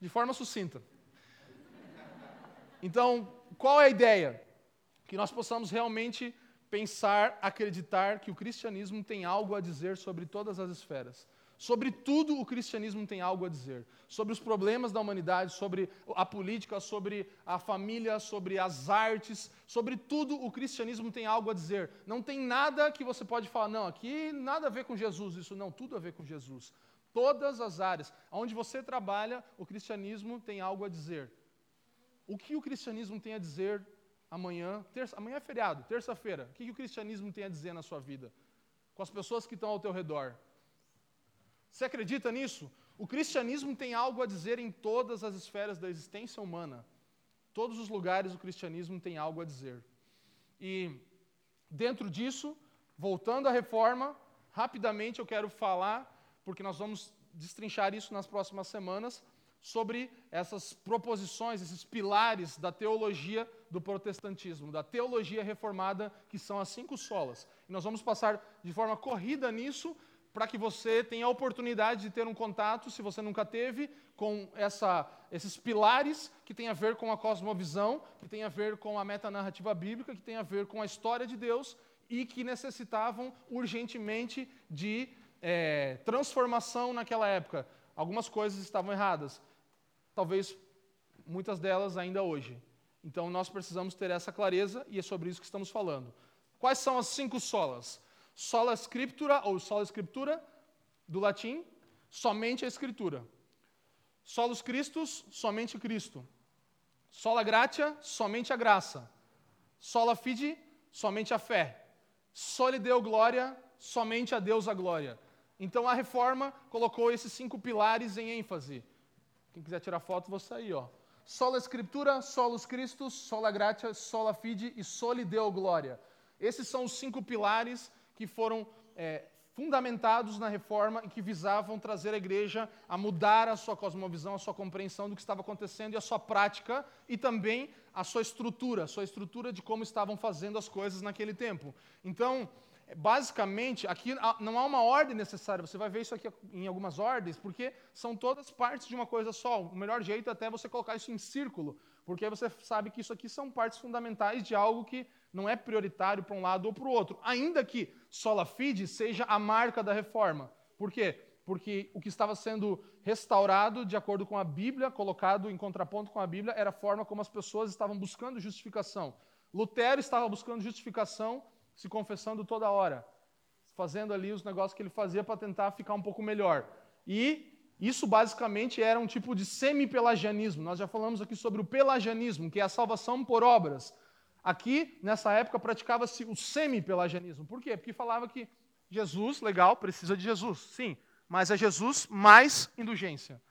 De forma sucinta. Então, qual é a ideia? Que nós possamos realmente pensar, acreditar que o cristianismo tem algo a dizer sobre todas as esferas. Sobre tudo o cristianismo tem algo a dizer. Sobre os problemas da humanidade, sobre a política, sobre a família, sobre as artes, sobre tudo o cristianismo tem algo a dizer. Não tem nada que você pode falar, não, aqui nada a ver com Jesus, isso não, tudo a ver com Jesus. Todas as áreas. Onde você trabalha, o cristianismo tem algo a dizer. O que o cristianismo tem a dizer amanhã? Terça, amanhã é feriado, terça-feira. O que o cristianismo tem a dizer na sua vida? Com as pessoas que estão ao teu redor. Você acredita nisso? O cristianismo tem algo a dizer em todas as esferas da existência humana. Todos os lugares o cristianismo tem algo a dizer. E dentro disso, voltando à reforma, rapidamente eu quero falar, porque nós vamos destrinchar isso nas próximas semanas, sobre essas proposições, esses pilares da teologia do protestantismo, da teologia reformada, que são as cinco solas. E nós vamos passar de forma corrida nisso, para que você tenha a oportunidade de ter um contato, se você nunca teve, com essa, esses pilares que tem a ver com a cosmovisão, que tem a ver com a metanarrativa bíblica, que tem a ver com a história de Deus e que necessitavam urgentemente de é, transformação naquela época. Algumas coisas estavam erradas, talvez muitas delas ainda hoje. Então nós precisamos ter essa clareza e é sobre isso que estamos falando. Quais são as cinco solas? Sola Scriptura, ou sola Scriptura, do latim, somente a Escritura. Solus Christus, somente Cristo. Sola Gratia, somente a graça. Sola Fide, somente a fé. Soli Deo Glória, somente a Deus a glória. Então a reforma colocou esses cinco pilares em ênfase. Quem quiser tirar foto, vou sair, ó. Sola Escritura, Solus Christus, Sola Gratia, Sola Fide e Soli Deo Glória. Esses são os cinco pilares que foram é, fundamentados na reforma e que visavam trazer a igreja a mudar a sua cosmovisão, a sua compreensão do que estava acontecendo e a sua prática e também a sua estrutura, a sua estrutura de como estavam fazendo as coisas naquele tempo. Então, basicamente, aqui não há uma ordem necessária, você vai ver isso aqui em algumas ordens, porque são todas partes de uma coisa só. O melhor jeito é até você colocar isso em círculo, porque você sabe que isso aqui são partes fundamentais de algo que não é prioritário para um lado ou para o outro, ainda que sola fide seja a marca da reforma. Por quê? Porque o que estava sendo restaurado de acordo com a Bíblia, colocado em contraponto com a Bíblia, era a forma como as pessoas estavam buscando justificação. Lutero estava buscando justificação, se confessando toda hora, fazendo ali os negócios que ele fazia para tentar ficar um pouco melhor. E isso basicamente era um tipo de semi-pelagianismo. Nós já falamos aqui sobre o pelagianismo, que é a salvação por obras. Aqui, nessa época, praticava-se o semi-pelagianismo. Por quê? Porque falava que Jesus, legal, precisa de Jesus, sim, mas é Jesus mais indulgência.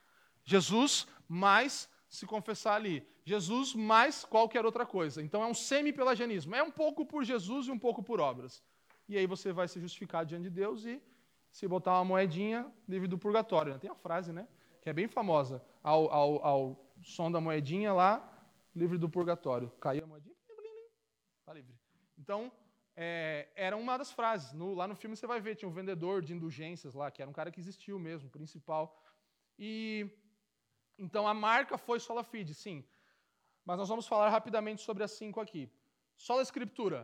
Jesus mais se confessar ali. Jesus mais qualquer outra coisa. Então é um semi-pelagianismo. É um pouco por Jesus e um pouco por obras. E aí você vai se justificar diante de Deus e se botar uma moedinha, livre do purgatório. Tem a frase, né? Que é bem famosa. Ao, ao, ao som da moedinha lá, livre do purgatório. Caiu a moedinha Está livre. Então, é, era uma das frases. No, lá no filme você vai ver, tinha um vendedor de indulgências lá, que era um cara que existiu mesmo, principal. E então a marca foi Sola Fide, sim. Mas nós vamos falar rapidamente sobre as cinco aqui. Sola Escritura,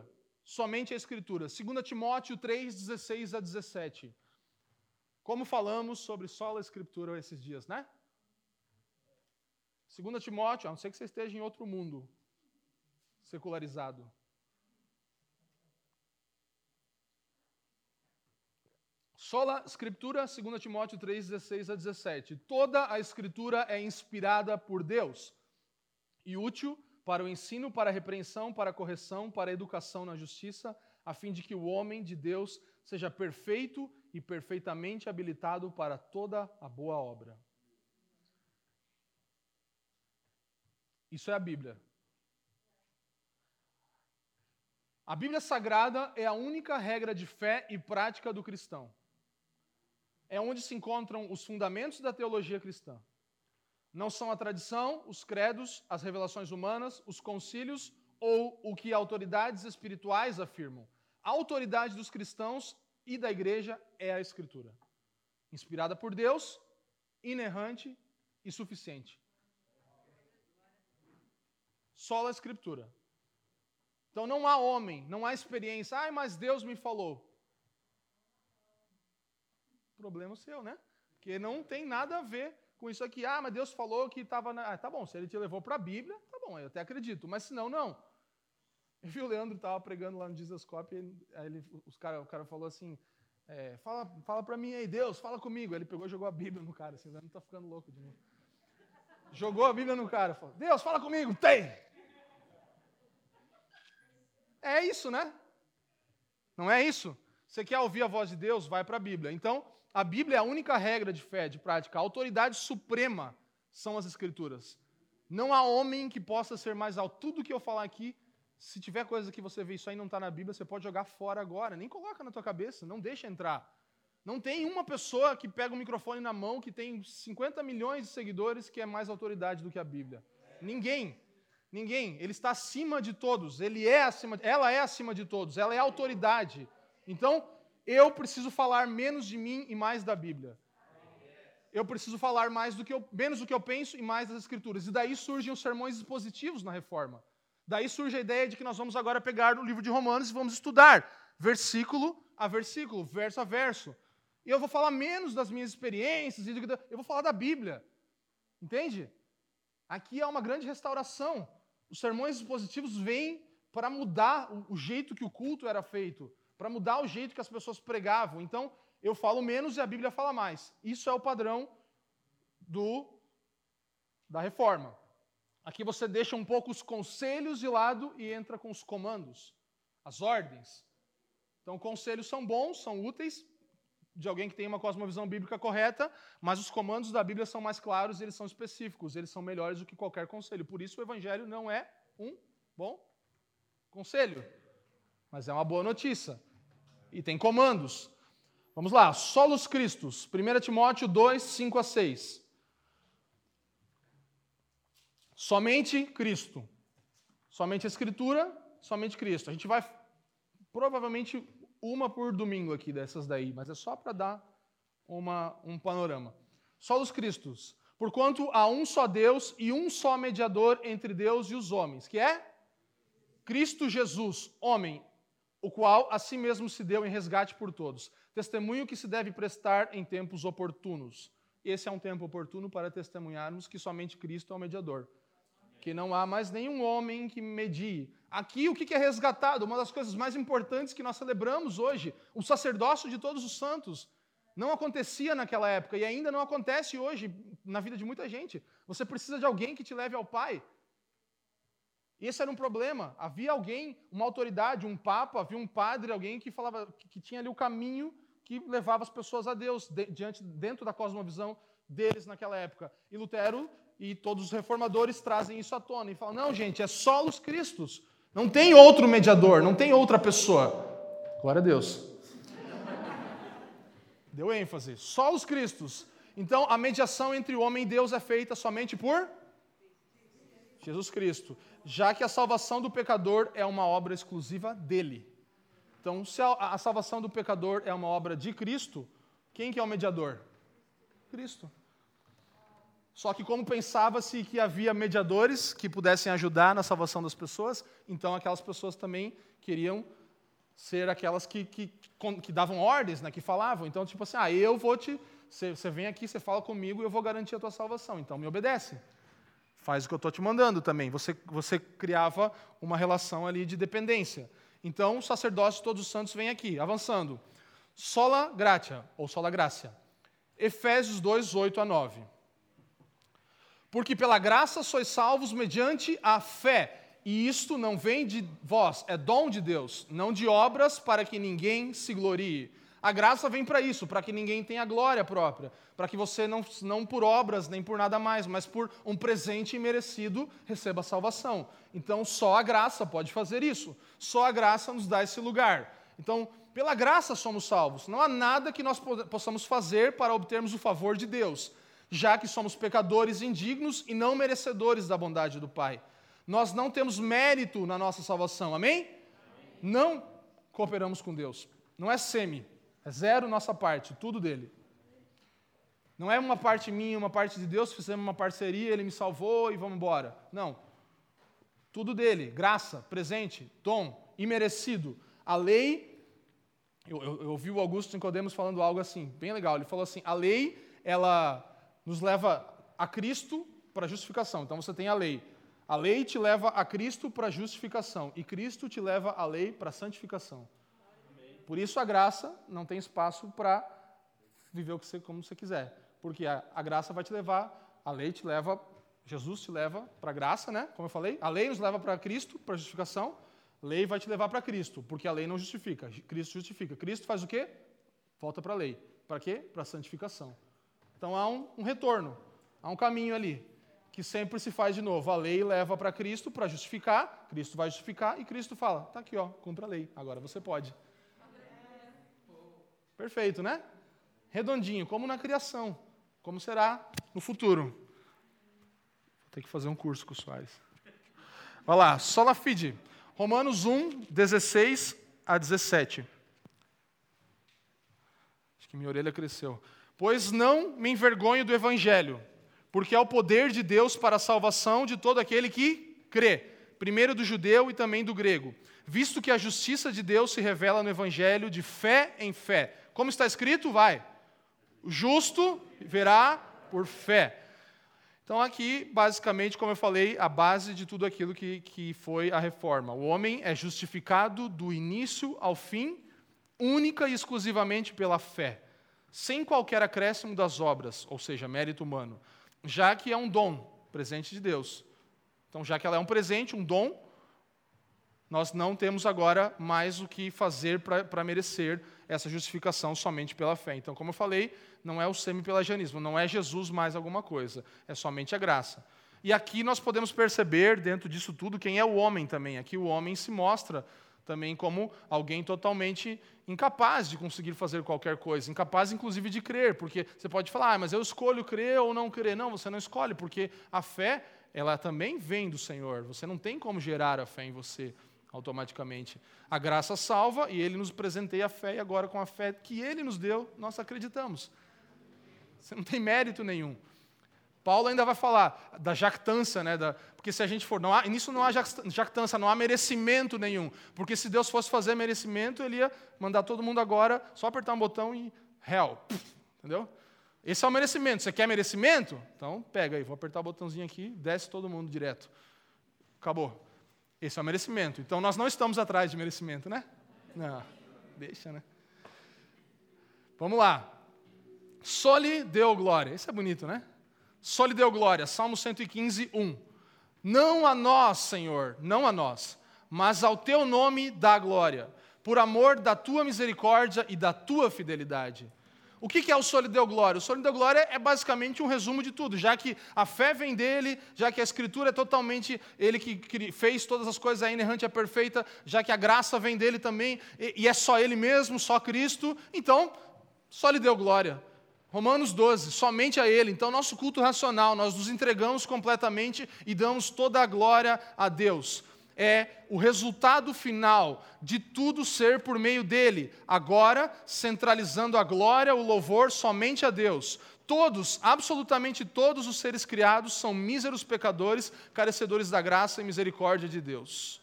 somente a Escritura. 2 Timóteo 3, 16 a 17. Como falamos sobre sola Escritura esses dias, né? 2 Timóteo, a não ser que você esteja em outro mundo secularizado. Sola Escritura, 2 Timóteo 3, 16 a 17. Toda a Escritura é inspirada por Deus e útil para o ensino, para a repreensão, para a correção, para a educação na justiça, a fim de que o homem de Deus seja perfeito e perfeitamente habilitado para toda a boa obra. Isso é a Bíblia. A Bíblia Sagrada é a única regra de fé e prática do cristão é onde se encontram os fundamentos da teologia cristã. Não são a tradição, os credos, as revelações humanas, os concílios ou o que autoridades espirituais afirmam. A autoridade dos cristãos e da igreja é a Escritura. Inspirada por Deus, inerrante e suficiente. Só a Escritura. Então não há homem, não há experiência. Ai, mas Deus me falou. Problema seu, né? Porque não tem nada a ver com isso aqui. Ah, mas Deus falou que estava na. Ah, tá bom, se ele te levou para a Bíblia, tá bom, eu até acredito. Mas se não, não. Eu vi o Leandro estava pregando lá no Jesus aí ele, os cara, o cara falou assim: é, fala, fala para mim aí, Deus, fala comigo. Ele pegou e jogou a Bíblia no cara, assim, o Leandro tá ficando louco de novo. Jogou a Bíblia no cara, falou: Deus, fala comigo, tem! É isso, né? Não é isso? Você quer ouvir a voz de Deus? Vai para a Bíblia. Então, a Bíblia é a única regra de fé, de prática. A autoridade suprema são as Escrituras. Não há homem que possa ser mais alto. Tudo que eu falar aqui, se tiver coisa que você vê isso aí não está na Bíblia, você pode jogar fora agora. Nem coloca na tua cabeça, não deixa entrar. Não tem uma pessoa que pega o microfone na mão, que tem 50 milhões de seguidores, que é mais autoridade do que a Bíblia. Ninguém. Ninguém. Ele está acima de todos. Ele é acima, ela é acima de todos. Ela é autoridade. Então, eu preciso falar menos de mim e mais da Bíblia. Eu preciso falar mais do que eu, menos do que eu penso e mais das Escrituras. E daí surgem os sermões expositivos na reforma. Daí surge a ideia de que nós vamos agora pegar o livro de Romanos e vamos estudar versículo a versículo, verso a verso. E eu vou falar menos das minhas experiências, eu vou falar da Bíblia. Entende? Aqui há uma grande restauração. Os sermões expositivos vêm para mudar o jeito que o culto era feito, para mudar o jeito que as pessoas pregavam. Então, eu falo menos e a Bíblia fala mais. Isso é o padrão do da reforma. Aqui você deixa um pouco os conselhos de lado e entra com os comandos, as ordens. Então, conselhos são bons, são úteis de alguém que tem uma cosmovisão bíblica correta, mas os comandos da Bíblia são mais claros, eles são específicos, eles são melhores do que qualquer conselho. Por isso o evangelho não é um bom conselho, mas é uma boa notícia. E tem comandos. Vamos lá, solos Cristos, 1 Timóteo 2, 5 a 6. Somente Cristo. Somente a Escritura, somente Cristo. A gente vai provavelmente uma por domingo aqui dessas daí, mas é só para dar uma, um panorama. Solos Cristos. Porquanto há um só Deus e um só mediador entre Deus e os homens, que é Cristo Jesus, homem, o qual a si mesmo se deu em resgate por todos. Testemunho que se deve prestar em tempos oportunos. Esse é um tempo oportuno para testemunharmos que somente Cristo é o mediador. Que não há mais nenhum homem que medie. Aqui, o que é resgatado? Uma das coisas mais importantes que nós celebramos hoje, o sacerdócio de todos os santos. Não acontecia naquela época e ainda não acontece hoje na vida de muita gente. Você precisa de alguém que te leve ao Pai. Esse era um problema. Havia alguém, uma autoridade, um papa, havia um padre, alguém que falava que, que tinha ali o caminho que levava as pessoas a Deus de, diante dentro da cosmovisão deles naquela época. E Lutero e todos os reformadores trazem isso à tona e falam: "Não, gente, é só os Cristos. Não tem outro mediador, não tem outra pessoa." Glória a Deus. Deu ênfase. Só os Cristos. Então, a mediação entre o homem e Deus é feita somente por Jesus Cristo, já que a salvação do pecador é uma obra exclusiva dele. Então, se a, a salvação do pecador é uma obra de Cristo, quem que é o mediador? Cristo. Só que como pensava-se que havia mediadores que pudessem ajudar na salvação das pessoas, então aquelas pessoas também queriam ser aquelas que, que, que davam ordens, né, que falavam. Então, tipo assim, ah, eu vou te. Você vem aqui, você fala comigo e eu vou garantir a tua salvação. Então, me obedece. Faz o que eu estou te mandando também. Você, você criava uma relação ali de dependência. Então, o sacerdócio todos os santos vem aqui, avançando. Sola gratia, ou sola gracia. Efésios 2, 8 a 9. Porque pela graça sois salvos mediante a fé e isto não vem de vós, é dom de Deus, não de obras para que ninguém se glorie. A graça vem para isso, para que ninguém tenha glória própria, para que você não, não por obras nem por nada mais, mas por um presente imerecido receba a salvação. Então só a graça pode fazer isso, só a graça nos dá esse lugar. Então, pela graça somos salvos, não há nada que nós possamos fazer para obtermos o favor de Deus, já que somos pecadores indignos e não merecedores da bondade do Pai. Nós não temos mérito na nossa salvação, amém? amém? Não cooperamos com Deus. Não é semi, é zero nossa parte, tudo dele. Não é uma parte minha, uma parte de Deus, fizemos uma parceria, ele me salvou e vamos embora. Não. Tudo dele, graça, presente, dom, imerecido. A lei, eu, eu, eu ouvi o Augusto Nicodemos falando algo assim, bem legal. Ele falou assim: a lei, ela nos leva a Cristo para justificação. Então você tem a lei. A lei te leva a Cristo para justificação e Cristo te leva a lei para santificação. Por isso a graça não tem espaço para viver o que você, como você quiser, porque a, a graça vai te levar, a lei te leva, Jesus te leva para a graça, né? Como eu falei, a lei nos leva para Cristo, para justificação. A lei vai te levar para Cristo, porque a lei não justifica, Cristo justifica. Cristo faz o quê? Volta para a lei. Para quê? Para a santificação. Então há um, um retorno, há um caminho ali que sempre se faz de novo. A lei leva para Cristo para justificar, Cristo vai justificar e Cristo fala: está aqui, ó, cumpra a lei, agora você pode. Perfeito, né? Redondinho, como na criação, como será no futuro. Vou ter que fazer um curso com o Soares. Vai lá, sola fide. Romanos 1, 16 a 17. Acho que minha orelha cresceu. Pois não me envergonho do evangelho porque é o poder de Deus para a salvação de todo aquele que crê, primeiro do judeu e também do grego, visto que a justiça de Deus se revela no evangelho de fé em fé. Como está escrito, vai. O justo verá por fé. Então, aqui, basicamente, como eu falei, a base de tudo aquilo que, que foi a reforma. O homem é justificado do início ao fim, única e exclusivamente pela fé, sem qualquer acréscimo das obras, ou seja, mérito humano já que é um dom, presente de Deus. Então, já que ela é um presente, um dom, nós não temos agora mais o que fazer para merecer essa justificação somente pela fé. Então, como eu falei, não é o semi-pelagianismo, não é Jesus mais alguma coisa, é somente a graça. E aqui nós podemos perceber, dentro disso tudo, quem é o homem também. Aqui o homem se mostra também como alguém totalmente incapaz de conseguir fazer qualquer coisa, incapaz inclusive de crer, porque você pode falar, ah, mas eu escolho crer ou não crer. Não, você não escolhe, porque a fé, ela também vem do Senhor. Você não tem como gerar a fé em você automaticamente. A graça salva e ele nos presenteia a fé, e agora com a fé que ele nos deu, nós acreditamos. Você não tem mérito nenhum. Paulo ainda vai falar da jactância, né? Da, porque se a gente for. Não há, nisso não há jactância, não há merecimento nenhum. Porque se Deus fosse fazer merecimento, ele ia mandar todo mundo agora só apertar um botão e. Hell. Entendeu? Esse é o merecimento. Você quer merecimento? Então pega aí, vou apertar o botãozinho aqui, desce todo mundo direto. Acabou. Esse é o merecimento. Então nós não estamos atrás de merecimento, né? Não, deixa, né? Vamos lá. Soli deu glória. Esse é bonito, né? Só deu glória. Salmo 115, 1. Não a nós, Senhor, não a nós, mas ao teu nome dá glória, por amor da tua misericórdia e da tua fidelidade. O que é o lhe deu glória? O lhe deu glória é basicamente um resumo de tudo, já que a fé vem dele, já que a Escritura é totalmente ele que fez todas as coisas, a inerrante, é perfeita, já que a graça vem dele também, e é só ele mesmo, só Cristo, então, lhe deu glória. Romanos 12, somente a Ele. Então, nosso culto racional, nós nos entregamos completamente e damos toda a glória a Deus. É o resultado final de tudo ser por meio dele, agora centralizando a glória, o louvor somente a Deus. Todos, absolutamente todos os seres criados são míseros pecadores, carecedores da graça e misericórdia de Deus.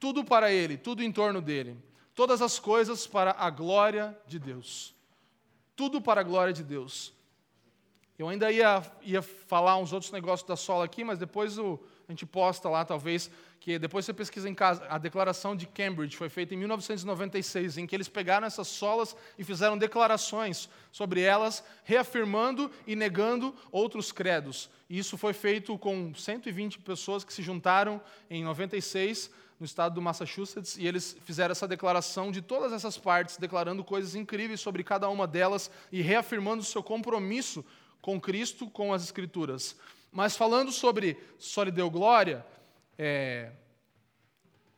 Tudo para Ele, tudo em torno dele. Todas as coisas para a glória de Deus. Tudo para a glória de Deus. Eu ainda ia, ia falar uns outros negócios da sola aqui, mas depois o, a gente posta lá, talvez, que depois você pesquisa em casa. A declaração de Cambridge foi feita em 1996, em que eles pegaram essas solas e fizeram declarações sobre elas, reafirmando e negando outros credos. E isso foi feito com 120 pessoas que se juntaram em 96 no estado do Massachusetts, e eles fizeram essa declaração de todas essas partes, declarando coisas incríveis sobre cada uma delas e reafirmando o seu compromisso com Cristo, com as Escrituras. Mas falando sobre só glória, é...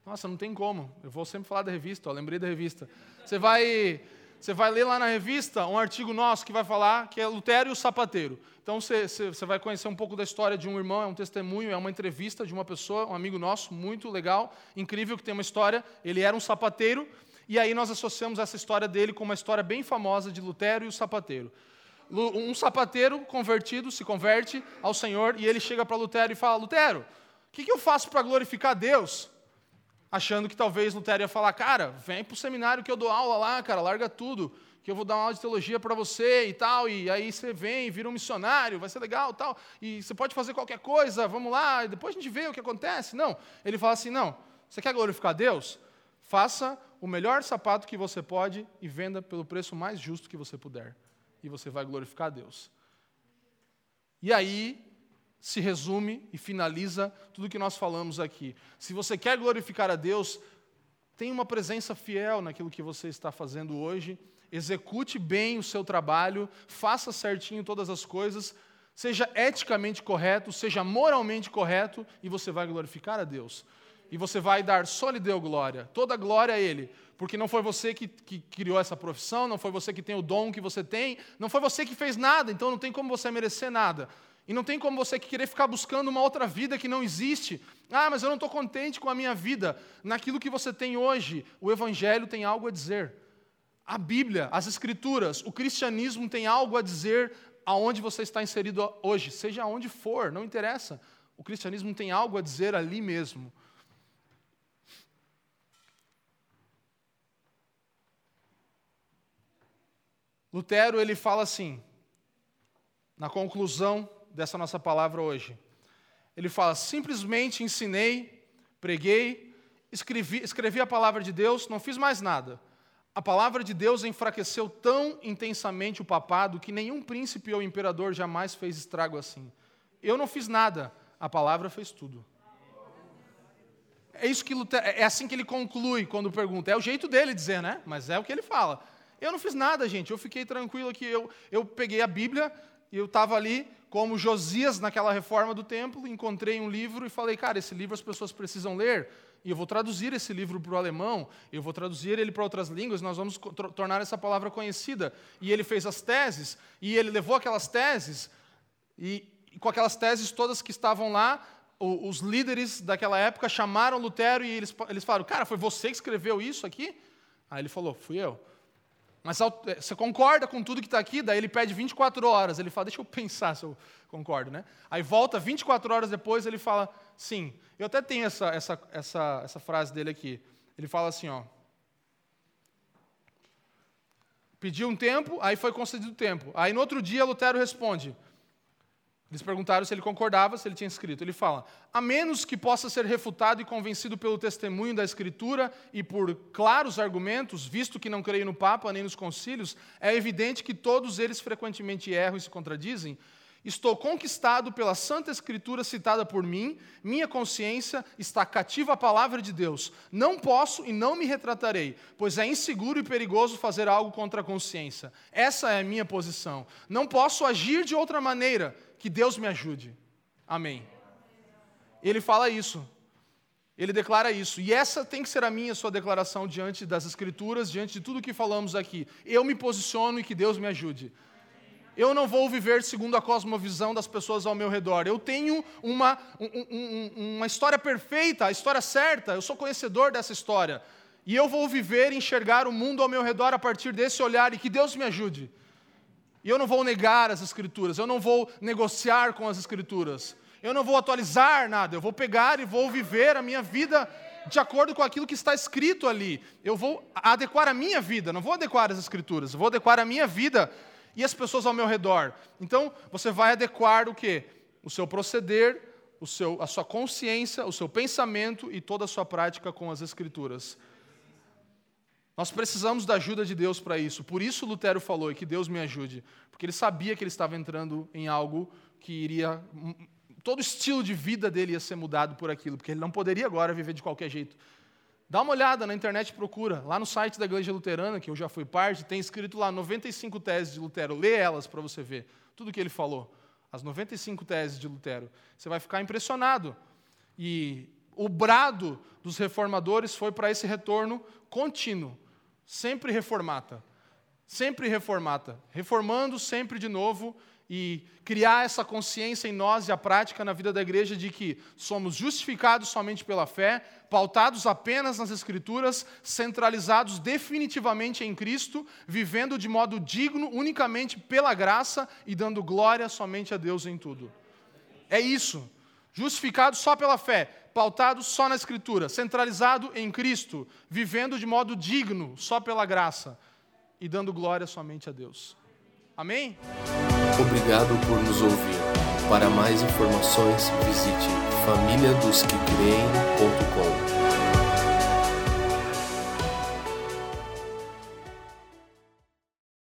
nossa, não tem como. Eu vou sempre falar da revista, ó, lembrei da revista. Você vai você vai ler lá na revista um artigo nosso que vai falar que é Lutero e o sapateiro. Então você, você, vai conhecer um pouco da história de um irmão, é um testemunho, é uma entrevista de uma pessoa, um amigo nosso, muito legal, incrível, que tem uma história. Ele era um sapateiro, e aí nós associamos essa história dele com uma história bem famosa de Lutero e o sapateiro. Um sapateiro convertido se converte ao Senhor e ele chega para Lutero e fala: Lutero, o que, que eu faço para glorificar Deus? Achando que talvez Lutero ia falar, cara, vem para o seminário que eu dou aula lá, cara, larga tudo, que eu vou dar uma aula de teologia para você e tal, e aí você vem, vira um missionário, vai ser legal tal, e você pode fazer qualquer coisa, vamos lá, e depois a gente vê o que acontece. Não, ele fala assim, não, você quer glorificar Deus? Faça o melhor sapato que você pode e venda pelo preço mais justo que você puder. E você vai glorificar Deus. E aí se resume e finaliza tudo que nós falamos aqui. Se você quer glorificar a Deus, tenha uma presença fiel naquilo que você está fazendo hoje, execute bem o seu trabalho, faça certinho todas as coisas, seja eticamente correto, seja moralmente correto, e você vai glorificar a Deus. E você vai dar só lhe deu glória, toda glória a Ele, porque não foi você que, que, criou essa profissão, não foi você que tem o dom que você tem, não foi você que fez nada, então não tem como você merecer nada. E não tem como você querer ficar buscando uma outra vida que não existe. Ah, mas eu não estou contente com a minha vida. Naquilo que você tem hoje, o Evangelho tem algo a dizer. A Bíblia, as Escrituras, o cristianismo tem algo a dizer aonde você está inserido hoje, seja onde for, não interessa. O cristianismo tem algo a dizer ali mesmo. Lutero ele fala assim, na conclusão dessa nossa palavra hoje. Ele fala: simplesmente ensinei, preguei, escrevi, escrevi a palavra de Deus, não fiz mais nada. A palavra de Deus enfraqueceu tão intensamente o papado que nenhum príncipe ou imperador jamais fez estrago assim. Eu não fiz nada, a palavra fez tudo. É isso que Lutero, é assim que ele conclui quando pergunta. É o jeito dele dizer, né? Mas é o que ele fala. Eu não fiz nada, gente. Eu fiquei tranquilo aqui. Eu, eu peguei a Bíblia e eu estava ali como Josias naquela reforma do templo, encontrei um livro e falei, cara, esse livro as pessoas precisam ler, e eu vou traduzir esse livro para o alemão, eu vou traduzir ele para outras línguas, nós vamos tornar essa palavra conhecida. E ele fez as teses, e ele levou aquelas teses, e, e com aquelas teses todas que estavam lá, o, os líderes daquela época chamaram Lutero e eles, eles falaram, cara, foi você que escreveu isso aqui? Aí ele falou, fui eu. Mas é, você concorda com tudo que está aqui? Daí ele pede 24 horas. Ele fala, deixa eu pensar se eu concordo. Né? Aí volta 24 horas depois, ele fala, sim. Eu até tenho essa, essa, essa, essa frase dele aqui. Ele fala assim, ó. Pediu um tempo, aí foi concedido tempo. Aí no outro dia Lutero responde: eles perguntaram se ele concordava, se ele tinha escrito. Ele fala: a menos que possa ser refutado e convencido pelo testemunho da Escritura e por claros argumentos, visto que não creio no Papa nem nos concílios, é evidente que todos eles frequentemente erram e se contradizem. Estou conquistado pela Santa Escritura citada por mim, minha consciência está cativa à palavra de Deus. Não posso e não me retratarei, pois é inseguro e perigoso fazer algo contra a consciência. Essa é a minha posição. Não posso agir de outra maneira que Deus me ajude. Amém. Ele fala isso. Ele declara isso. E essa tem que ser a minha sua declaração diante das Escrituras, diante de tudo que falamos aqui. Eu me posiciono e que Deus me ajude. Eu não vou viver segundo a cosmovisão das pessoas ao meu redor. Eu tenho uma, um, um, uma história perfeita, a história certa. Eu sou conhecedor dessa história. E eu vou viver e enxergar o mundo ao meu redor a partir desse olhar e que Deus me ajude. E eu não vou negar as Escrituras, eu não vou negociar com as Escrituras, eu não vou atualizar nada, eu vou pegar e vou viver a minha vida de acordo com aquilo que está escrito ali. Eu vou adequar a minha vida, não vou adequar as Escrituras, eu vou adequar a minha vida e as pessoas ao meu redor. Então, você vai adequar o quê? O seu proceder, o seu, a sua consciência, o seu pensamento e toda a sua prática com as Escrituras. Nós precisamos da ajuda de Deus para isso. Por isso Lutero falou, que Deus me ajude. Porque ele sabia que ele estava entrando em algo que iria. Todo o estilo de vida dele ia ser mudado por aquilo, porque ele não poderia agora viver de qualquer jeito. Dá uma olhada na internet, procura. Lá no site da Igreja Luterana, que eu já fui parte, tem escrito lá 95 teses de Lutero. Lê elas para você ver tudo o que ele falou. As 95 teses de Lutero. Você vai ficar impressionado. E o brado dos reformadores foi para esse retorno contínuo sempre reformata. Sempre reformata. Reformando sempre de novo e criar essa consciência em nós e a prática na vida da igreja de que somos justificados somente pela fé, pautados apenas nas Escrituras, centralizados definitivamente em Cristo, vivendo de modo digno unicamente pela graça e dando glória somente a Deus em tudo. É isso. Justificado só pela fé, pautado só na Escritura, centralizado em Cristo, vivendo de modo digno só pela graça e dando glória somente a Deus. Amém? Obrigado por nos ouvir. Para mais informações, visite famíliadosquecreem.com.